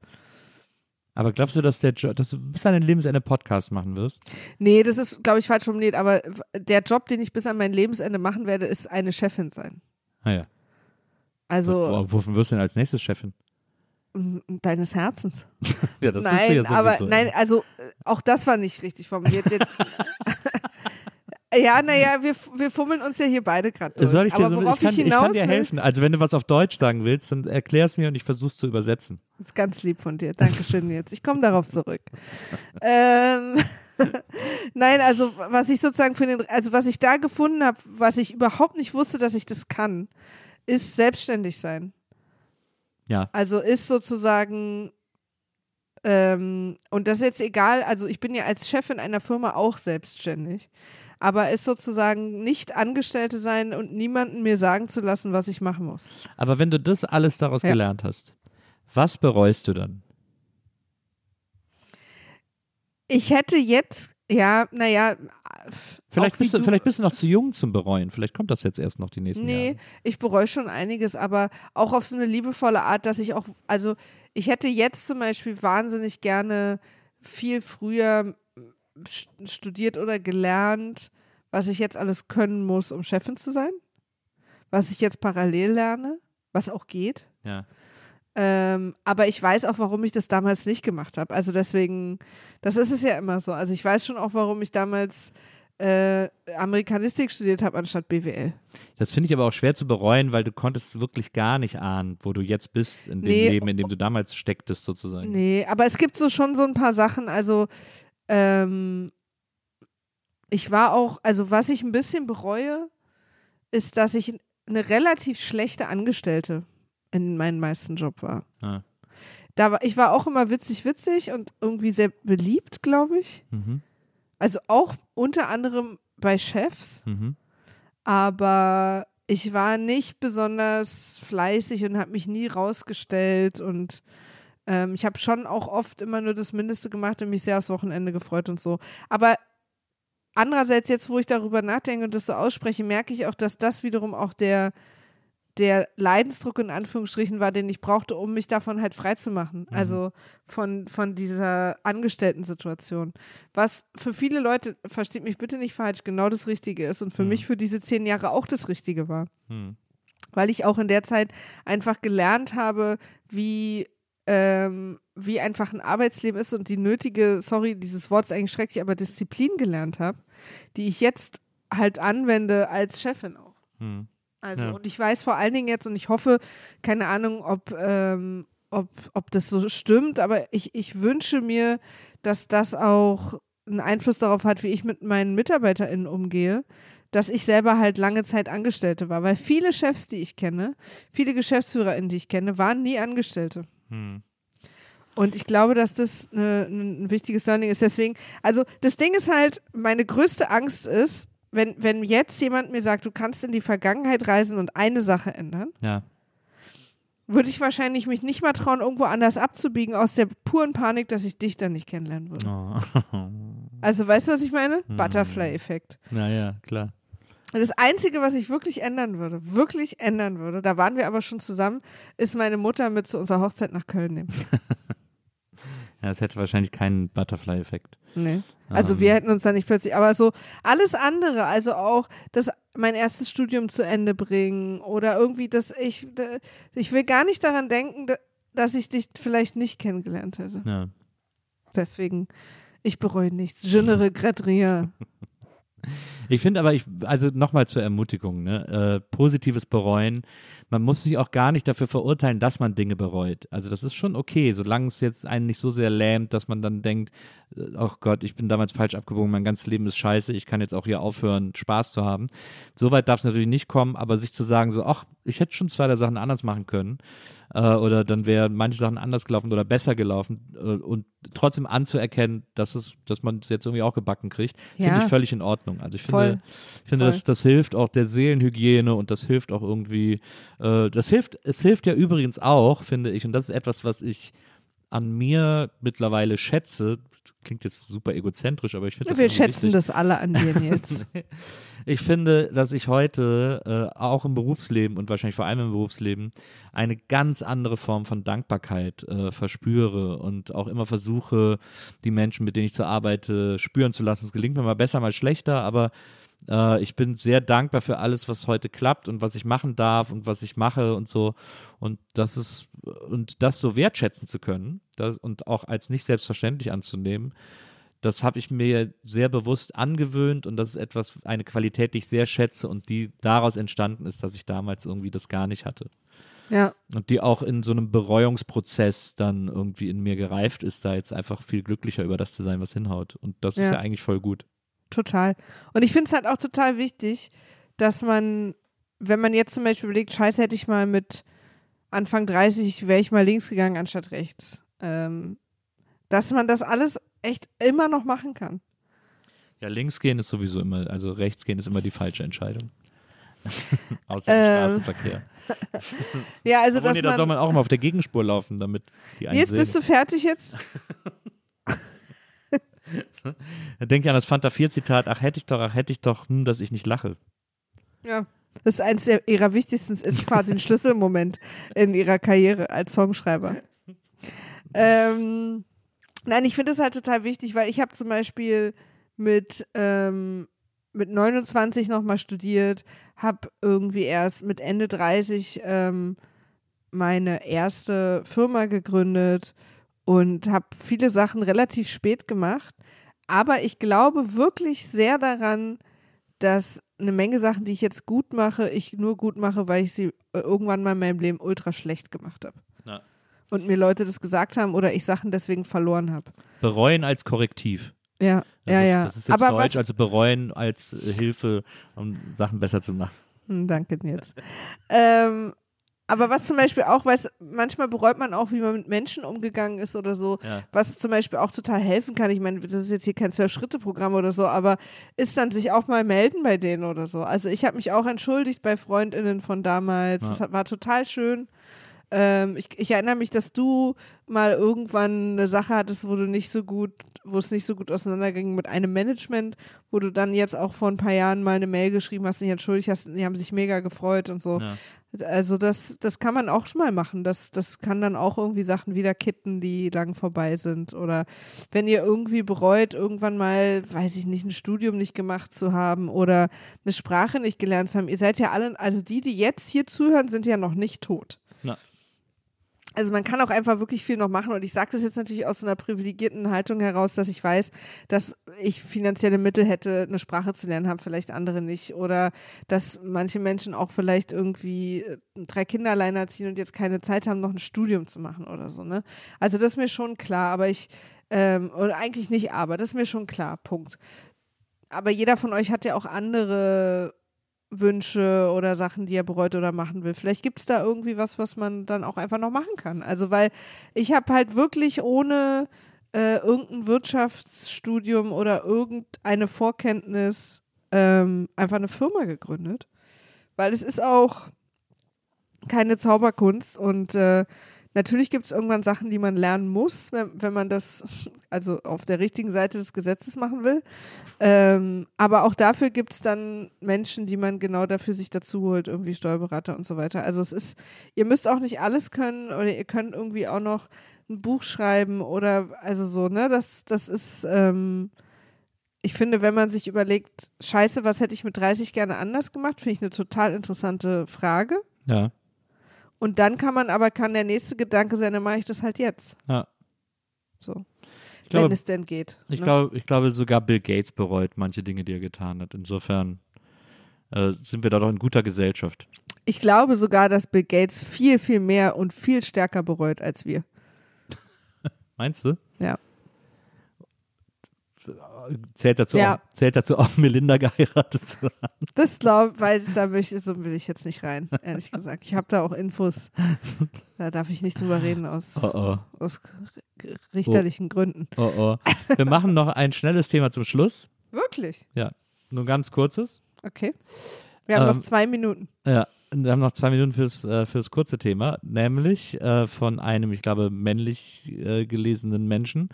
Aber glaubst du, dass, der jo dass du bis an dein Lebensende Podcast machen wirst? Nee, das ist, glaube ich, falsch formuliert, aber der Job, den ich bis an mein Lebensende machen werde, ist eine Chefin sein. Naja. Also Wo, wofür wirst du denn als nächstes Chefin? Deines Herzens. Ja, das nein, bist du ja sowieso. aber nein, also äh, auch das war nicht richtig formuliert. Ja, naja, wir, wir fummeln uns ja hier beide gerade durch. Soll ich dir aber so, worauf ich, kann, ich ich hinaus kann dir will, helfen. Also wenn du was auf Deutsch sagen willst, dann erklär es mir und ich versuche zu übersetzen. ist ganz lieb von dir. Dankeschön jetzt. Ich komme darauf zurück. ähm, nein, also was ich sozusagen für den, also was ich da gefunden habe, was ich überhaupt nicht wusste, dass ich das kann, ist selbstständig sein. Ja. Also ist sozusagen, ähm, und das ist jetzt egal, also ich bin ja als Chefin einer Firma auch selbstständig, aber ist sozusagen nicht Angestellte sein und niemanden mir sagen zu lassen, was ich machen muss. Aber wenn du das alles daraus Ja. gelernt hast, was bereust du dann? Ich hätte jetzt, ja, naja, Vielleicht bist, du, vielleicht bist du noch zu jung zum Bereuen. Vielleicht kommt das jetzt erst noch die nächsten Nee, Jahre. ich bereue schon einiges, aber auch auf so eine liebevolle Art, dass ich auch, also ich hätte jetzt zum Beispiel wahnsinnig gerne viel früher st- studiert oder gelernt, was ich jetzt alles können muss, um Chefin zu sein, was ich jetzt parallel lerne, was auch geht. Ja. Ähm, aber ich weiß auch, warum ich das damals nicht gemacht habe. Also deswegen, das ist es ja immer so. Also ich weiß schon auch, warum ich damals äh, Amerikanistik studiert habe anstatt BWL. Das finde ich aber auch schwer zu bereuen, weil du konntest wirklich gar nicht ahnen, wo du jetzt bist in dem Nee. Leben, in dem du damals stecktest sozusagen. Nee, aber es gibt so schon so ein paar Sachen. Also, ähm, ich war auch, also was ich ein bisschen bereue, ist, dass ich eine relativ schlechte Angestellte in meinem meisten Job war. Ah. Da war ich war auch immer witzig, witzig und irgendwie sehr beliebt, glaube ich. Mhm. Also auch unter anderem bei Chefs, Mhm. aber ich war nicht besonders fleißig und habe mich nie rausgestellt und ähm, ich habe schon auch oft immer nur das Mindeste gemacht und mich sehr aufs Wochenende gefreut und so. Aber andererseits jetzt, wo ich darüber nachdenke und das so ausspreche, merke ich auch, dass das wiederum auch der der Leidensdruck in Anführungsstrichen war, den ich brauchte, um mich davon halt frei zu machen. Also von, von dieser Angestellten-Situation. Was für viele Leute, versteht mich bitte nicht falsch, genau das Richtige ist und für mich für diese zehn Jahre auch das Richtige war. Hm. Weil ich auch in der Zeit einfach gelernt habe, wie, ähm, wie einfach ein Arbeitsleben ist und die nötige, sorry, dieses Wort ist eigentlich schrecklich, aber Disziplin gelernt habe, die ich jetzt halt anwende als Chefin auch. Hm. Also, Ja. und ich weiß vor allen Dingen jetzt, und ich hoffe, keine Ahnung, ob, ähm, ob, ob das so stimmt, aber ich, ich wünsche mir, dass das auch einen Einfluss darauf hat, wie ich mit meinen MitarbeiterInnen umgehe, dass ich selber halt lange Zeit Angestellte war. Weil viele Chefs, die ich kenne, viele GeschäftsführerInnen, die ich kenne, waren nie Angestellte. Hm. Und ich glaube, dass das ne, ein wichtiges Learning ist. Deswegen, also das Ding ist halt, meine größte Angst ist, wenn, wenn jetzt jemand mir sagt, du kannst in die Vergangenheit reisen und eine Sache ändern, Ja. würde ich wahrscheinlich mich nicht mal trauen, irgendwo anders abzubiegen, aus der puren Panik, dass ich dich dann nicht kennenlernen würde. Oh. Also weißt du, was ich meine? Hm. Butterfly-Effekt. naja, klar. Das Einzige, was ich wirklich ändern würde, wirklich ändern würde, da waren wir aber schon zusammen, ist meine Mutter mit zu unserer Hochzeit nach Köln nehmen. Ja, es hätte wahrscheinlich keinen Butterfly-Effekt. Nee. Also Ähm. wir hätten uns da nicht plötzlich, aber so alles andere, also auch das mein erstes Studium zu Ende bringen oder irgendwie, dass ich, ich will gar nicht daran denken, da- dass ich dich vielleicht nicht kennengelernt hätte. Ja. Deswegen, ich bereue nichts. Je ne regrette rien. Ich finde aber, ich, also nochmal zur Ermutigung, ne? äh, positives Bereuen. Man muss sich auch gar nicht dafür verurteilen, dass man Dinge bereut. Also das ist schon okay, solange es jetzt einen nicht so sehr lähmt, dass man dann denkt, oh Gott, ich bin damals falsch abgebogen, mein ganzes Leben ist scheiße, ich kann jetzt auch hier aufhören, Spaß zu haben. Soweit darf es natürlich nicht kommen, aber sich zu sagen, so, ach, ich hätte schon zwei der Sachen anders machen können äh, oder dann wären manche Sachen anders gelaufen oder besser gelaufen äh, und trotzdem anzuerkennen, dass es, dass man es jetzt irgendwie auch gebacken kriegt, finde Ja. ich völlig in Ordnung. Also ich Voll. finde, ich finde, Voll. das, das hilft auch der Seelenhygiene und das hilft auch irgendwie, äh, das hilft, es hilft ja übrigens auch, finde ich, und das ist etwas, was ich an mir mittlerweile schätze, klingt jetzt super egozentrisch, aber ich finde das Wir schätzen wichtig. das alle an dir jetzt. Ich finde, dass ich heute äh, auch im Berufsleben und wahrscheinlich vor allem im Berufsleben eine ganz andere Form von Dankbarkeit äh, verspüre und auch immer versuche, die Menschen, mit denen ich so arbeite, spüren zu lassen. Es gelingt mir mal besser, mal schlechter, aber äh, ich bin sehr dankbar für alles, was heute klappt und was ich machen darf und was ich mache und so. Und das ist, und das so wertschätzen zu können das, und auch als nicht selbstverständlich anzunehmen, das habe ich mir sehr bewusst angewöhnt und das ist etwas, eine Qualität, die ich sehr schätze und die daraus entstanden ist, dass ich damals irgendwie das gar nicht hatte. ja. Und die auch in so einem Bereuungsprozess dann irgendwie in mir gereift ist, da jetzt einfach viel glücklicher über das zu sein, was hinhaut. Und das ist Ja. ja eigentlich voll gut. Total. Und ich finde es halt auch total wichtig, dass man, wenn man jetzt zum Beispiel überlegt, scheiße, hätte ich mal mit Anfang 30, wäre ich mal links gegangen anstatt rechts. Ähm, dass man das alles echt immer noch machen kann. Ja, links gehen ist sowieso immer, also rechts gehen ist immer die falsche Entscheidung. Außer im Ähm, Straßenverkehr. Ja, also Obwohl, dass nee, da soll man. man auch immer auf der Gegenspur laufen, damit die einen Jetzt sehen. bist du fertig jetzt? Da denke ich an das Fanta 4 Zitat, ach hätte ich doch, ach hätte ich doch, hm, dass ich nicht lache. Ja. Das ist eines ihrer wichtigsten, ist quasi ein Schlüsselmoment in ihrer Karriere als Songschreiber. Ähm, nein, ich finde das halt total wichtig, weil ich habe zum Beispiel mit, ähm, mit 29 nochmal studiert, habe irgendwie erst mit Ende 30 ähm, meine erste Firma gegründet und habe viele Sachen relativ spät gemacht. Aber ich glaube wirklich sehr daran, dass eine Menge Sachen, die ich jetzt gut mache, ich nur gut mache, weil ich sie äh, irgendwann mal in meinem Leben ultra schlecht gemacht habe. Ja. Und mir Leute das gesagt haben oder ich Sachen deswegen verloren habe. Bereuen als Korrektiv. Ja, Das ja, ist, ja. Das ist jetzt Aber Deutsch, also bereuen als äh, Hilfe, um Sachen besser zu machen. Hm, danke jetzt. ähm, aber was zum Beispiel auch, weiß, manchmal bereut man auch, wie man mit Menschen umgegangen ist oder so, Ja. was zum Beispiel auch total helfen kann. Ich meine, das ist jetzt hier kein Zwölf-Schritte-Programm oder so, aber ist dann sich auch mal melden bei denen oder so. Also ich habe mich auch entschuldigt bei FreundInnen von damals. Ja. Das war total schön. Ähm, ich, ich erinnere mich, dass du mal irgendwann eine Sache hattest, wo du nicht so gut, wo es nicht so gut auseinanderging mit einem Management, wo du dann jetzt auch vor ein paar Jahren mal eine Mail geschrieben hast, dich entschuldigt hast, die haben sich mega gefreut und so. Ja. Also das, das kann man auch mal machen. Das, das kann dann auch irgendwie Sachen wieder kitten, die lang vorbei sind. Oder wenn ihr irgendwie bereut, irgendwann mal, weiß ich nicht, ein Studium nicht gemacht zu haben oder eine Sprache nicht gelernt zu haben. Ihr seid ja alle, also die, die jetzt hier zuhören, sind ja noch nicht tot. Na. Also man kann auch einfach wirklich viel noch machen und ich sage das jetzt natürlich aus so einer privilegierten Haltung heraus, dass ich weiß, dass ich finanzielle Mittel hätte, eine Sprache zu lernen, haben vielleicht andere nicht oder dass manche Menschen auch vielleicht irgendwie äh, drei Kinder alleine erziehen und jetzt keine Zeit haben, noch ein Studium zu machen oder so. Ne? Also das ist mir schon klar, aber ich ähm, oder eigentlich nicht, aber das ist mir schon klar. Punkt. Aber jeder von euch hat ja auch andere Wünsche oder Sachen, die er bereut oder machen will. Vielleicht gibt es da irgendwie was, was man dann auch einfach noch machen kann. Also, weil ich habe halt wirklich ohne äh, irgendein Wirtschaftsstudium oder irgendeine Vorkenntnis ähm, einfach eine Firma gegründet. Weil es ist auch keine Zauberkunst und äh, natürlich gibt es irgendwann Sachen, die man lernen muss, wenn, wenn man das also auf der richtigen Seite des Gesetzes machen will. Ähm, aber auch dafür gibt es dann Menschen, die man genau dafür sich dazu holt, irgendwie Steuerberater und so weiter. Also es ist, ihr müsst auch nicht alles können oder ihr könnt irgendwie auch noch ein Buch schreiben oder also so, ne? Das, das ist, ähm, ich finde, wenn man sich überlegt, scheiße, was hätte ich mit 30 gerne anders gemacht, finde ich eine total interessante Frage. Ja. Und dann kann man aber, kann der nächste Gedanke sein, dann mache ich das halt jetzt. ja. So. Ich glaube, wenn es denn geht. Ich, ne? glaube, ich glaube, sogar Bill Gates bereut manche Dinge, die er getan hat. Insofern äh, sind wir da doch in guter Gesellschaft. ich glaube sogar, dass Bill Gates viel, viel mehr und viel stärker bereut als wir. Meinst du? Ja. Zählt dazu, Ja. auch, zählt dazu auch Melinda geheiratet zu haben? Das glaube weiß da möchte, so will ich jetzt nicht rein, ehrlich gesagt. Ich habe da auch Infos. Da darf ich nicht drüber reden aus, Oh oh. aus richterlichen Gründen. Oh oh. Wir machen noch ein schnelles Thema zum Schluss. Wirklich? Ja. Nur ein ganz kurzes. Okay. Wir haben Ähm, noch zwei Minuten. Ja. Wir haben noch zwei Minuten fürs, äh, fürs kurze Thema, nämlich äh, von einem, ich glaube, männlich äh, gelesenen Menschen.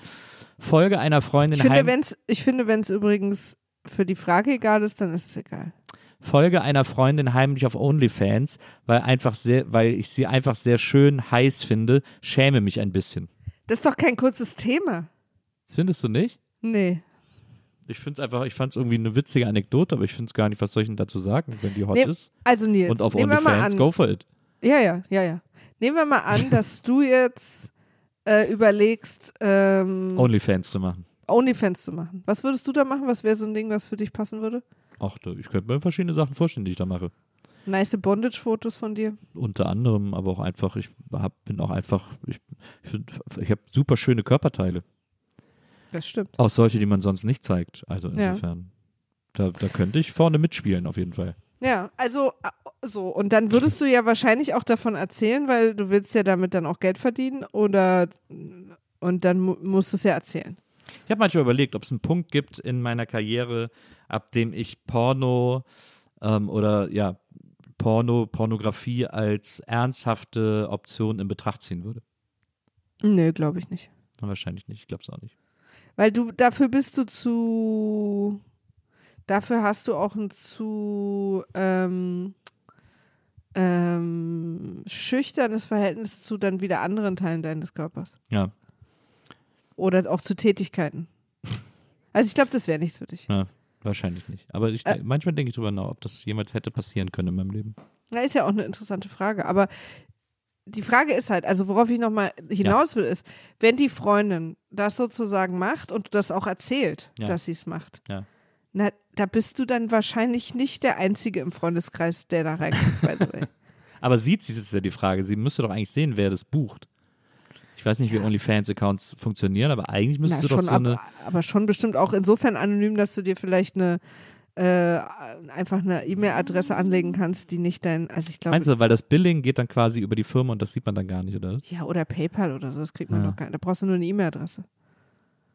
Folge einer Freundin Ich finde, wenn's, ich finde, wenn es übrigens für die Frage egal ist, dann ist es egal. Folge einer Freundin heimlich auf OnlyFans, weil einfach sehr, weil ich sie einfach sehr schön heiß finde, schäme mich ein bisschen. Das ist doch kein kurzes Thema. Das findest du nicht? Nee. Ich finde es einfach, ich fand es irgendwie eine witzige Anekdote, aber ich finde es gar nicht, was soll ich denn dazu sagen, wenn die hot Nee, ist. Also Nils, Und auf OnlyFans, an. go for it. Ja, ja, ja, ja. Nehmen wir mal an, dass du jetzt äh, überlegst, ähm, OnlyFans zu machen. OnlyFans zu machen. Was würdest du da machen? Was wäre so ein Ding, was für dich passen würde? Ach, ich könnte mir verschiedene Sachen vorstellen, die ich da mache. Nice Bondage-Fotos von dir. Unter anderem, aber auch einfach, ich hab, bin auch einfach, ich, ich, ich habe super schöne Körperteile. Das stimmt. Auch solche, die man sonst nicht zeigt. Also Ja. insofern. Da, da könnte ich vorne mitspielen, auf jeden Fall. Ja, also so. Und dann würdest du ja wahrscheinlich auch davon erzählen, weil du willst ja damit dann auch Geld verdienen oder und dann mu musst du es ja erzählen. Ich habe manchmal überlegt, ob es einen Punkt gibt in meiner Karriere, ab dem ich Porno ähm, oder ja, Porno, Pornografie als ernsthafte Option in Betracht ziehen würde. Nö, glaube ich nicht. Wahrscheinlich nicht, ich glaube es auch nicht. Weil du, dafür bist du zu, dafür hast du auch ein zu ähm, ähm, schüchternes Verhältnis zu dann wieder anderen Teilen deines Körpers. Ja, Oder auch zu Tätigkeiten. Also ich glaube, das wäre nichts für dich. ja wahrscheinlich nicht. Aber ich, Äh. manchmal denke ich drüber nach, ob das jemals hätte passieren können in meinem Leben. Na, ist ja auch eine interessante Frage. Aber die Frage ist halt, also worauf ich nochmal hinaus will, ist, wenn die Freundin das sozusagen macht und du das auch erzählt, Ja. dass sie es macht, Ja. na, da bist du dann wahrscheinlich nicht der Einzige im Freundeskreis, der da reinkommt, by the way. Aber sieht sie, ist ja die Frage. Sie müsste doch eigentlich sehen, wer das bucht. Ich weiß nicht, wie OnlyFans-Accounts funktionieren, aber eigentlich Na, müsstest du doch schon, so eine. aber, aber schon bestimmt auch insofern anonym, dass du dir vielleicht eine äh, einfach eine E-Mail-Adresse anlegen kannst, die nicht dein, also ich glaube, Meinst du, weil das Billing geht dann quasi über die Firma und das sieht man dann gar nicht, oder? ja, oder PayPal oder so, das kriegt man Ja. doch gar nicht. Da brauchst du nur eine E-Mail-Adresse.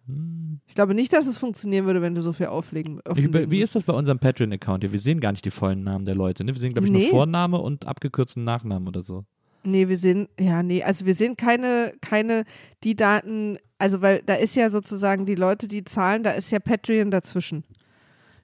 Hm. Ich glaube nicht, dass es funktionieren würde, wenn du so viel auflegen Wie, wie ist das bei unserem Patreon-Account hier? Wir sehen gar nicht die vollen Namen der Leute, ne? Wir sehen, glaube ich, nur Nee. Vorname und abgekürzten Nachnamen oder so. Nee, wir sehen, ja, nee, also wir sehen keine, keine, die Daten, also weil da ist ja sozusagen die Leute, die zahlen, da ist ja Patreon dazwischen.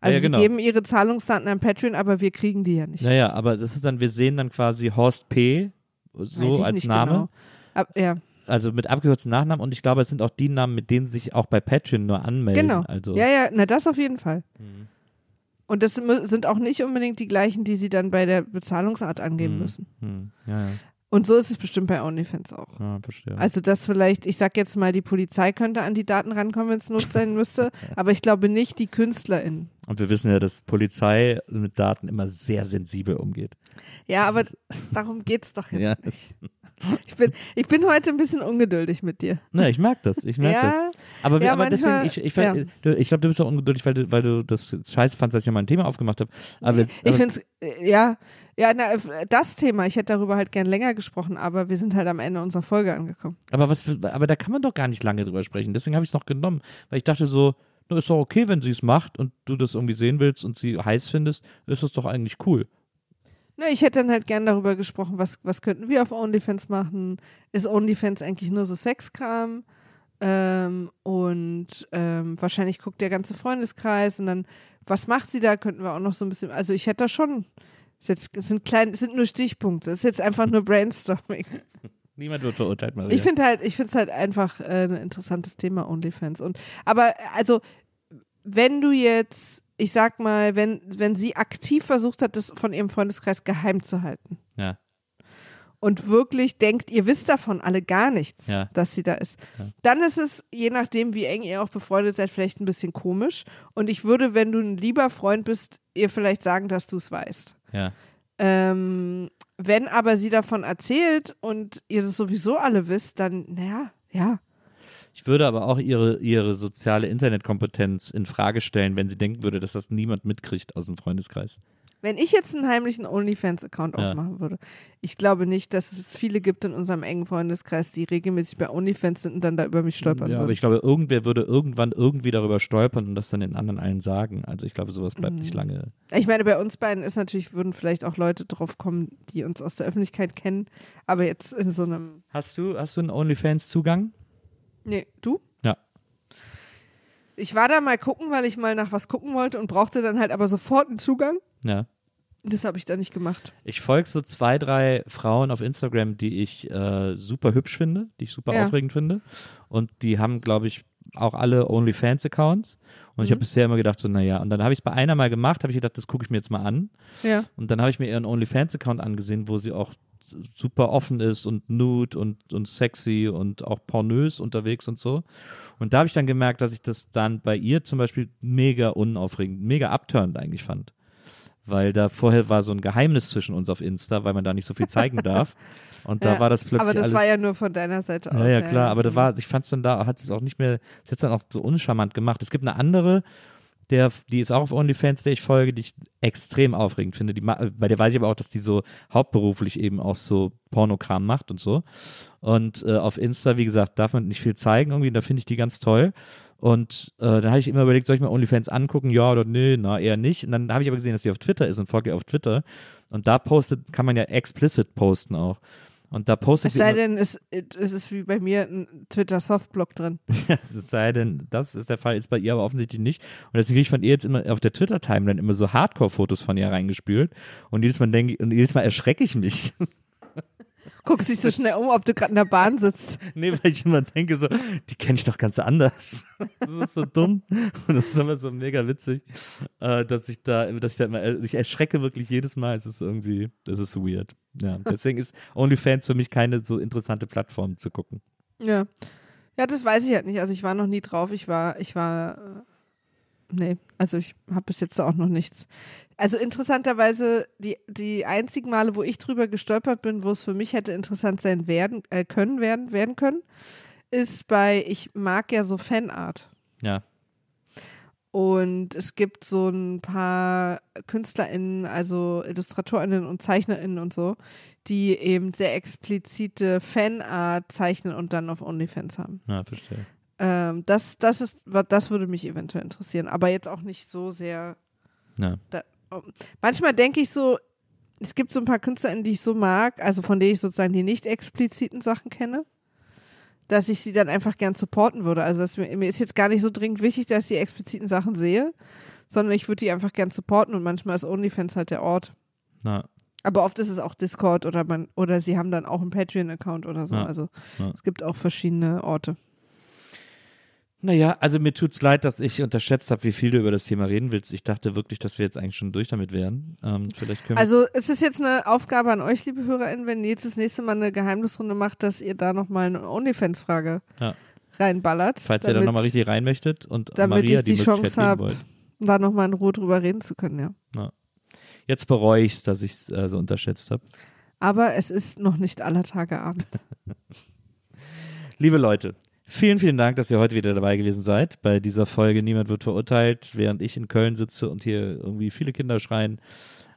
Also ja, genau. sie geben ihre Zahlungsdaten an Patreon, aber wir kriegen die ja nicht. Naja, aber das ist dann, wir sehen dann quasi Horst P. So als Name. Genau. Ab, ja, Also mit abgekürzten Nachnamen und ich glaube, es sind auch die Namen, mit denen sie sich auch bei Patreon nur anmelden. genau. Also, Ja, ja, na das auf jeden Fall. Mhm. Und das sind auch nicht unbedingt die gleichen, die sie dann bei der Bezahlungsart angeben Mhm. müssen. Hm, ja, ja, Und so ist es bestimmt bei OnlyFans auch. ja, verstehe. Also, dass vielleicht, ich sag jetzt mal, die Polizei könnte an die Daten rankommen, wenn es Not sein müsste, aber ich glaube nicht die KünstlerInnen. und wir wissen ja, dass Polizei mit Daten immer sehr sensibel umgeht. Ja, aber darum geht's doch jetzt Ja. nicht. Ich bin, ich bin heute ein bisschen ungeduldig mit dir. Na, ich mag das, ich das. Ja, Aber, wir, Ja, aber deswegen, manchmal- ich, ich, ja. ich glaube, du bist auch ungeduldig, weil du, weil du das scheiße fandst, dass ich mal ein Thema aufgemacht habe. Aber, ich aber, finde es, ja, ja, na, das Thema, ich hätte darüber halt gern länger gesprochen, aber wir sind halt am Ende unserer Folge angekommen. aber, was, aber da kann man doch gar nicht lange drüber sprechen. Deswegen habe ich es noch genommen, weil ich dachte so, na, ist doch okay, wenn sie es macht und du das irgendwie sehen willst und sie heiß findest, ist das doch eigentlich cool. Ne, ich hätte dann halt gern darüber gesprochen, was, was könnten wir auf OnlyFans machen? Ist OnlyFans eigentlich nur so Sexkram? Ähm, und ähm, wahrscheinlich guckt der ganze Freundeskreis und dann, was macht sie da? Könnten wir auch noch so ein bisschen, also ich hätte da schon, ist jetzt, es sind klein, sind nur Stichpunkte, es ist jetzt einfach nur Brainstorming. Niemand wird verurteilt, Maria. Ich finde halt, ich finde es halt einfach äh, ein interessantes Thema, OnlyFans. Und aber also, wenn du jetzt, ich sag mal, wenn, wenn sie aktiv versucht hat, das von ihrem Freundeskreis geheim zu halten ja. und wirklich denkt, ihr wisst davon alle gar nichts, Ja. dass sie da ist, dann ist es, je nachdem, wie eng ihr auch befreundet seid, vielleicht ein bisschen komisch. Und ich würde, wenn du ein lieber Freund bist, ihr vielleicht sagen, dass du es weißt. Ja. Ähm, wenn aber sie davon erzählt und ihr das sowieso alle wisst, dann, naja, ja. Ich würde aber auch ihre, ihre soziale Internetkompetenz in Frage stellen, wenn sie denken würde, dass das niemand mitkriegt aus dem Freundeskreis. Wenn ich jetzt einen heimlichen OnlyFans-Account Ja. aufmachen würde, ich glaube nicht, dass es viele gibt in unserem engen Freundeskreis, die regelmäßig bei OnlyFans sind und dann da über mich stolpern Ja, aber würden. ich glaube, irgendwer würde irgendwann irgendwie darüber stolpern und das dann den anderen allen sagen. Also ich glaube, sowas bleibt Mhm. nicht lange. Ich meine, bei uns beiden ist natürlich, würden vielleicht auch Leute drauf kommen, die uns aus der Öffentlichkeit kennen, aber jetzt in so einem. Hast du, hast du einen OnlyFans-Zugang? Nee, du? Ja. Ich war da mal gucken, weil ich mal nach was gucken wollte und brauchte dann halt aber sofort einen Zugang. Ja. Das habe ich da nicht gemacht. Ich folge so zwei, drei Frauen auf Instagram, die ich äh, super hübsch finde, die ich super Ja. aufregend finde. Und die haben, glaube ich, auch alle OnlyFans-Accounts. Und ich Mhm. habe bisher immer gedacht, so, naja, und dann habe ich es bei einer mal gemacht, habe ich gedacht, das gucke ich mir jetzt mal an. Ja. Und dann habe ich mir ihren OnlyFans-Account angesehen, wo sie auch super offen ist und nude und, und sexy und auch pornös unterwegs und so. Und da habe ich dann gemerkt, dass ich das dann bei ihr zum Beispiel mega unaufregend, mega abturnend eigentlich fand. Weil da vorher war so ein Geheimnis zwischen uns auf Insta, weil man da nicht so viel zeigen darf. Und da Ja, war das plötzlich Aber das alles. war ja nur von deiner Seite aus. Ja, ja, klar, aber da war, ich fand es dann da, hat es auch nicht mehr, es hat dann auch so uncharmant gemacht. Es gibt eine andere, der, die ist auch auf OnlyFans, der ich folge, die ich extrem aufregend finde. Die, bei der weiß ich aber auch, dass die so hauptberuflich eben auch so Pornokram macht und so. Und äh, auf Insta, wie gesagt, darf man nicht viel zeigen irgendwie, da finde ich die ganz toll. Und äh, dann habe ich immer überlegt, soll ich mir OnlyFans angucken? Ja oder nee, na eher nicht. Und dann habe ich aber gesehen, dass die auf Twitter ist und folge ihr auf Twitter. Und da postet, kann man ja explicit posten auch. Und da postet Es sei denn, es, es ist wie bei mir ein Twitter-Softblock drin. Es sei denn, das ist der Fall, ist bei ihr aber offensichtlich nicht. Und deswegen kriege ich von ihr jetzt immer auf der Twitter-Timeline immer so Hardcore-Fotos von ihr reingespült. Und jedes Mal denke ich, und jedes Mal erschrecke ich mich. Guckst dich so schnell um, ob du gerade in der Bahn sitzt. nee, weil ich immer denke so, die kenne ich doch ganz anders. das ist so dumm. Und das ist immer so mega witzig, äh, dass ich da, dass ich da immer, äh, ich erschrecke wirklich jedes Mal. Es ist irgendwie, das ist weird. Ja, deswegen ist OnlyFans für mich keine so interessante Plattform zu gucken. Ja. Ja, das weiß ich halt nicht. Also ich war noch nie drauf. Ich war, ich war, äh, nee, also ich habe bis jetzt auch noch nichts. Also interessanterweise, die, die einzigen Male, wo ich drüber gestolpert bin, wo es für mich hätte interessant sein werden, äh, können, werden, werden können, ist bei, ich mag ja so Fanart. Ja. Und es gibt so ein paar KünstlerInnen, also IllustratorInnen und ZeichnerInnen und so, die eben sehr explizite Fanart zeichnen und dann auf OnlyFans haben. Ja, verstehe. Ähm, das, das ist, das würde mich eventuell interessieren, aber jetzt auch nicht so sehr. Ja. Da, manchmal denke ich so, es gibt so ein paar KünstlerInnen, die ich so mag, also von denen ich sozusagen die nicht expliziten Sachen kenne, dass ich sie dann einfach gern supporten würde. Also das, mir, mir ist jetzt gar nicht so dringend wichtig, dass ich die expliziten Sachen sehe, sondern ich würde die einfach gern supporten und manchmal ist OnlyFans halt der Ort. Na, Aber oft ist es auch Discord oder man oder sie haben dann auch einen Patreon-Account oder so. Ja, Also ja. es gibt auch verschiedene Orte. Naja, also mir tut's leid, dass ich unterschätzt habe, wie viel du über das Thema reden willst. Ich dachte wirklich, dass wir jetzt eigentlich schon durch damit wären. Ähm, vielleicht können Also es ist jetzt eine Aufgabe an euch, liebe HörerInnen, wenn ihr jetzt das nächste Mal eine Geheimnisrunde macht, dass ihr da nochmal eine OnlyFans-Frage Ja. reinballert. falls ihr da damit- nochmal richtig rein möchtet und damit Maria ich die, die Chance geben hab. wollt. Da nochmal in Ruhe drüber reden zu können, ja. Jetzt bereue ich's, dass ich es äh, so unterschätzt habe. Aber es ist noch nicht aller Tage Abend. Liebe Leute, vielen, vielen Dank, dass ihr heute wieder dabei gewesen seid bei dieser Folge Niemand wird verurteilt, während ich in Köln sitze und hier irgendwie viele Kinder schreien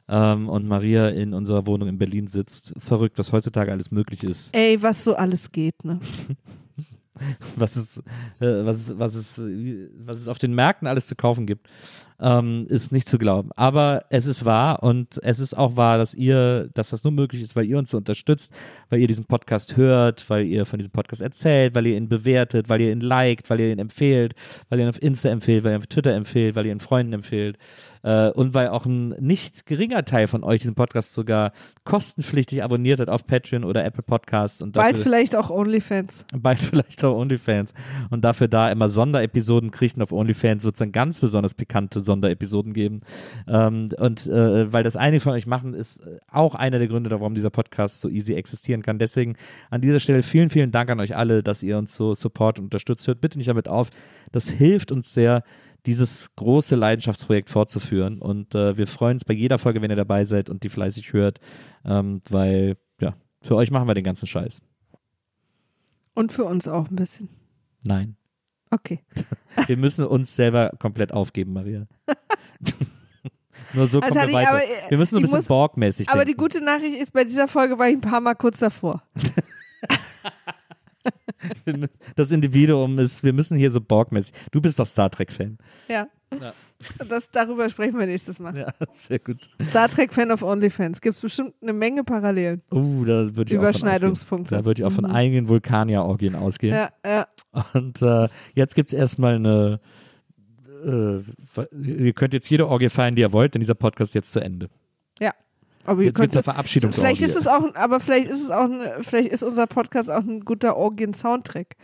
ähm, und Maria in unserer Wohnung in Berlin sitzt. Verrückt, was heutzutage alles möglich ist. Ey, was so alles geht, ne? was es, äh, was, es, was, es, was es auf den Märkten alles zu kaufen gibt, ähm, ist nicht zu glauben. Aber es ist wahr und es ist auch wahr, dass ihr, dass das nur möglich ist, weil ihr uns so unterstützt, weil ihr diesen Podcast hört, weil ihr von diesem Podcast erzählt, weil ihr ihn bewertet, weil ihr ihn liked, weil ihr ihn empfehlt, weil ihr ihn auf Insta empfehlt, weil ihr ihn auf Twitter empfehlt, weil ihr ihn Freunden empfehlt äh, und weil auch ein nicht geringer Teil von euch diesen Podcast sogar kostenpflichtig abonniert hat auf Patreon oder Apple Podcasts und Bald dafür- vielleicht auch OnlyFans. bald vielleicht auch OnlyFans und dafür da immer Sonderepisoden kriegt und auf OnlyFans wird es dann ganz besonders pikante Sonderepisoden geben ähm, und äh, weil das einige von euch machen, ist äh, auch einer der Gründe, warum dieser Podcast so easy existieren kann. Deswegen an dieser Stelle vielen, vielen Dank an euch alle, dass ihr uns so support und unterstützt. Hört bitte nicht damit auf. Das hilft uns sehr, dieses große Leidenschaftsprojekt fortzuführen und äh, wir freuen uns bei jeder Folge, wenn ihr dabei seid und die fleißig hört, ähm, weil ja, für euch machen wir den ganzen Scheiß. Und für uns auch ein bisschen. Nein. Okay. Wir müssen uns selber komplett aufgeben, Maria. Nur so Also kommen hatte wir ich- weiter. aber, äh, wir müssen ein ich bisschen Borg-mäßig Aber die gute Nachricht ist, bei dieser Folge war ich ein paar Mal kurz davor. Das Individuum ist, wir müssen hier so Borg-mäßig. Du bist doch Star Trek-Fan. Ja. Das, darüber sprechen wir nächstes Mal. Ja, sehr gut. Star Trek-Fan of OnlyFans. Gibt es bestimmt eine Menge Parallelen. Uh, da würde ich auch von Überschneidungspunkte. ausgehen. Da würde ich auch von einigen Vulkanier-Orgien ausgehen. Ja, ja. Und äh, jetzt gibt es erstmal eine. Äh, ihr könnt jetzt jede Orgie feiern, die ihr wollt, denn dieser Podcast ist jetzt zu Ende. ja. Aber Jetzt gibt es eine Verabschiedungsorgie. vielleicht ist es auch, aber vielleicht ist es auch, ein, vielleicht ist unser Podcast auch ein guter Orgien-Soundtrack.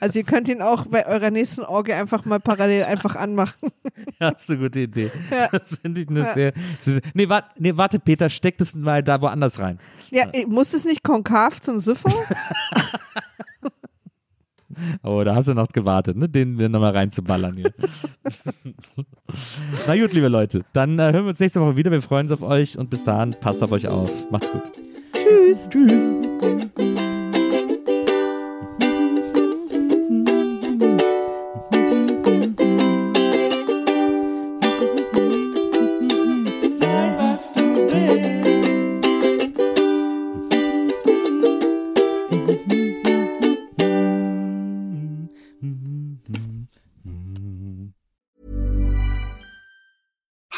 Also ihr könnt ihn auch bei eurer nächsten Orgie einfach mal parallel einfach anmachen. Ja, das ist eine gute Idee. Ja. Das finde ich eine Ja. sehr. Nee, warte, nee, warte, Peter, steck das mal da woanders rein. Ja, muss es nicht konkav zum Süffer? Oh, da hast du noch gewartet, ne? Den wir nochmal reinzuballern hier. Na gut, liebe Leute, dann äh, hören wir uns nächste Woche wieder. Wir freuen uns auf euch und bis dahin, passt auf euch auf. Macht's gut. Tschüss. Tschüss.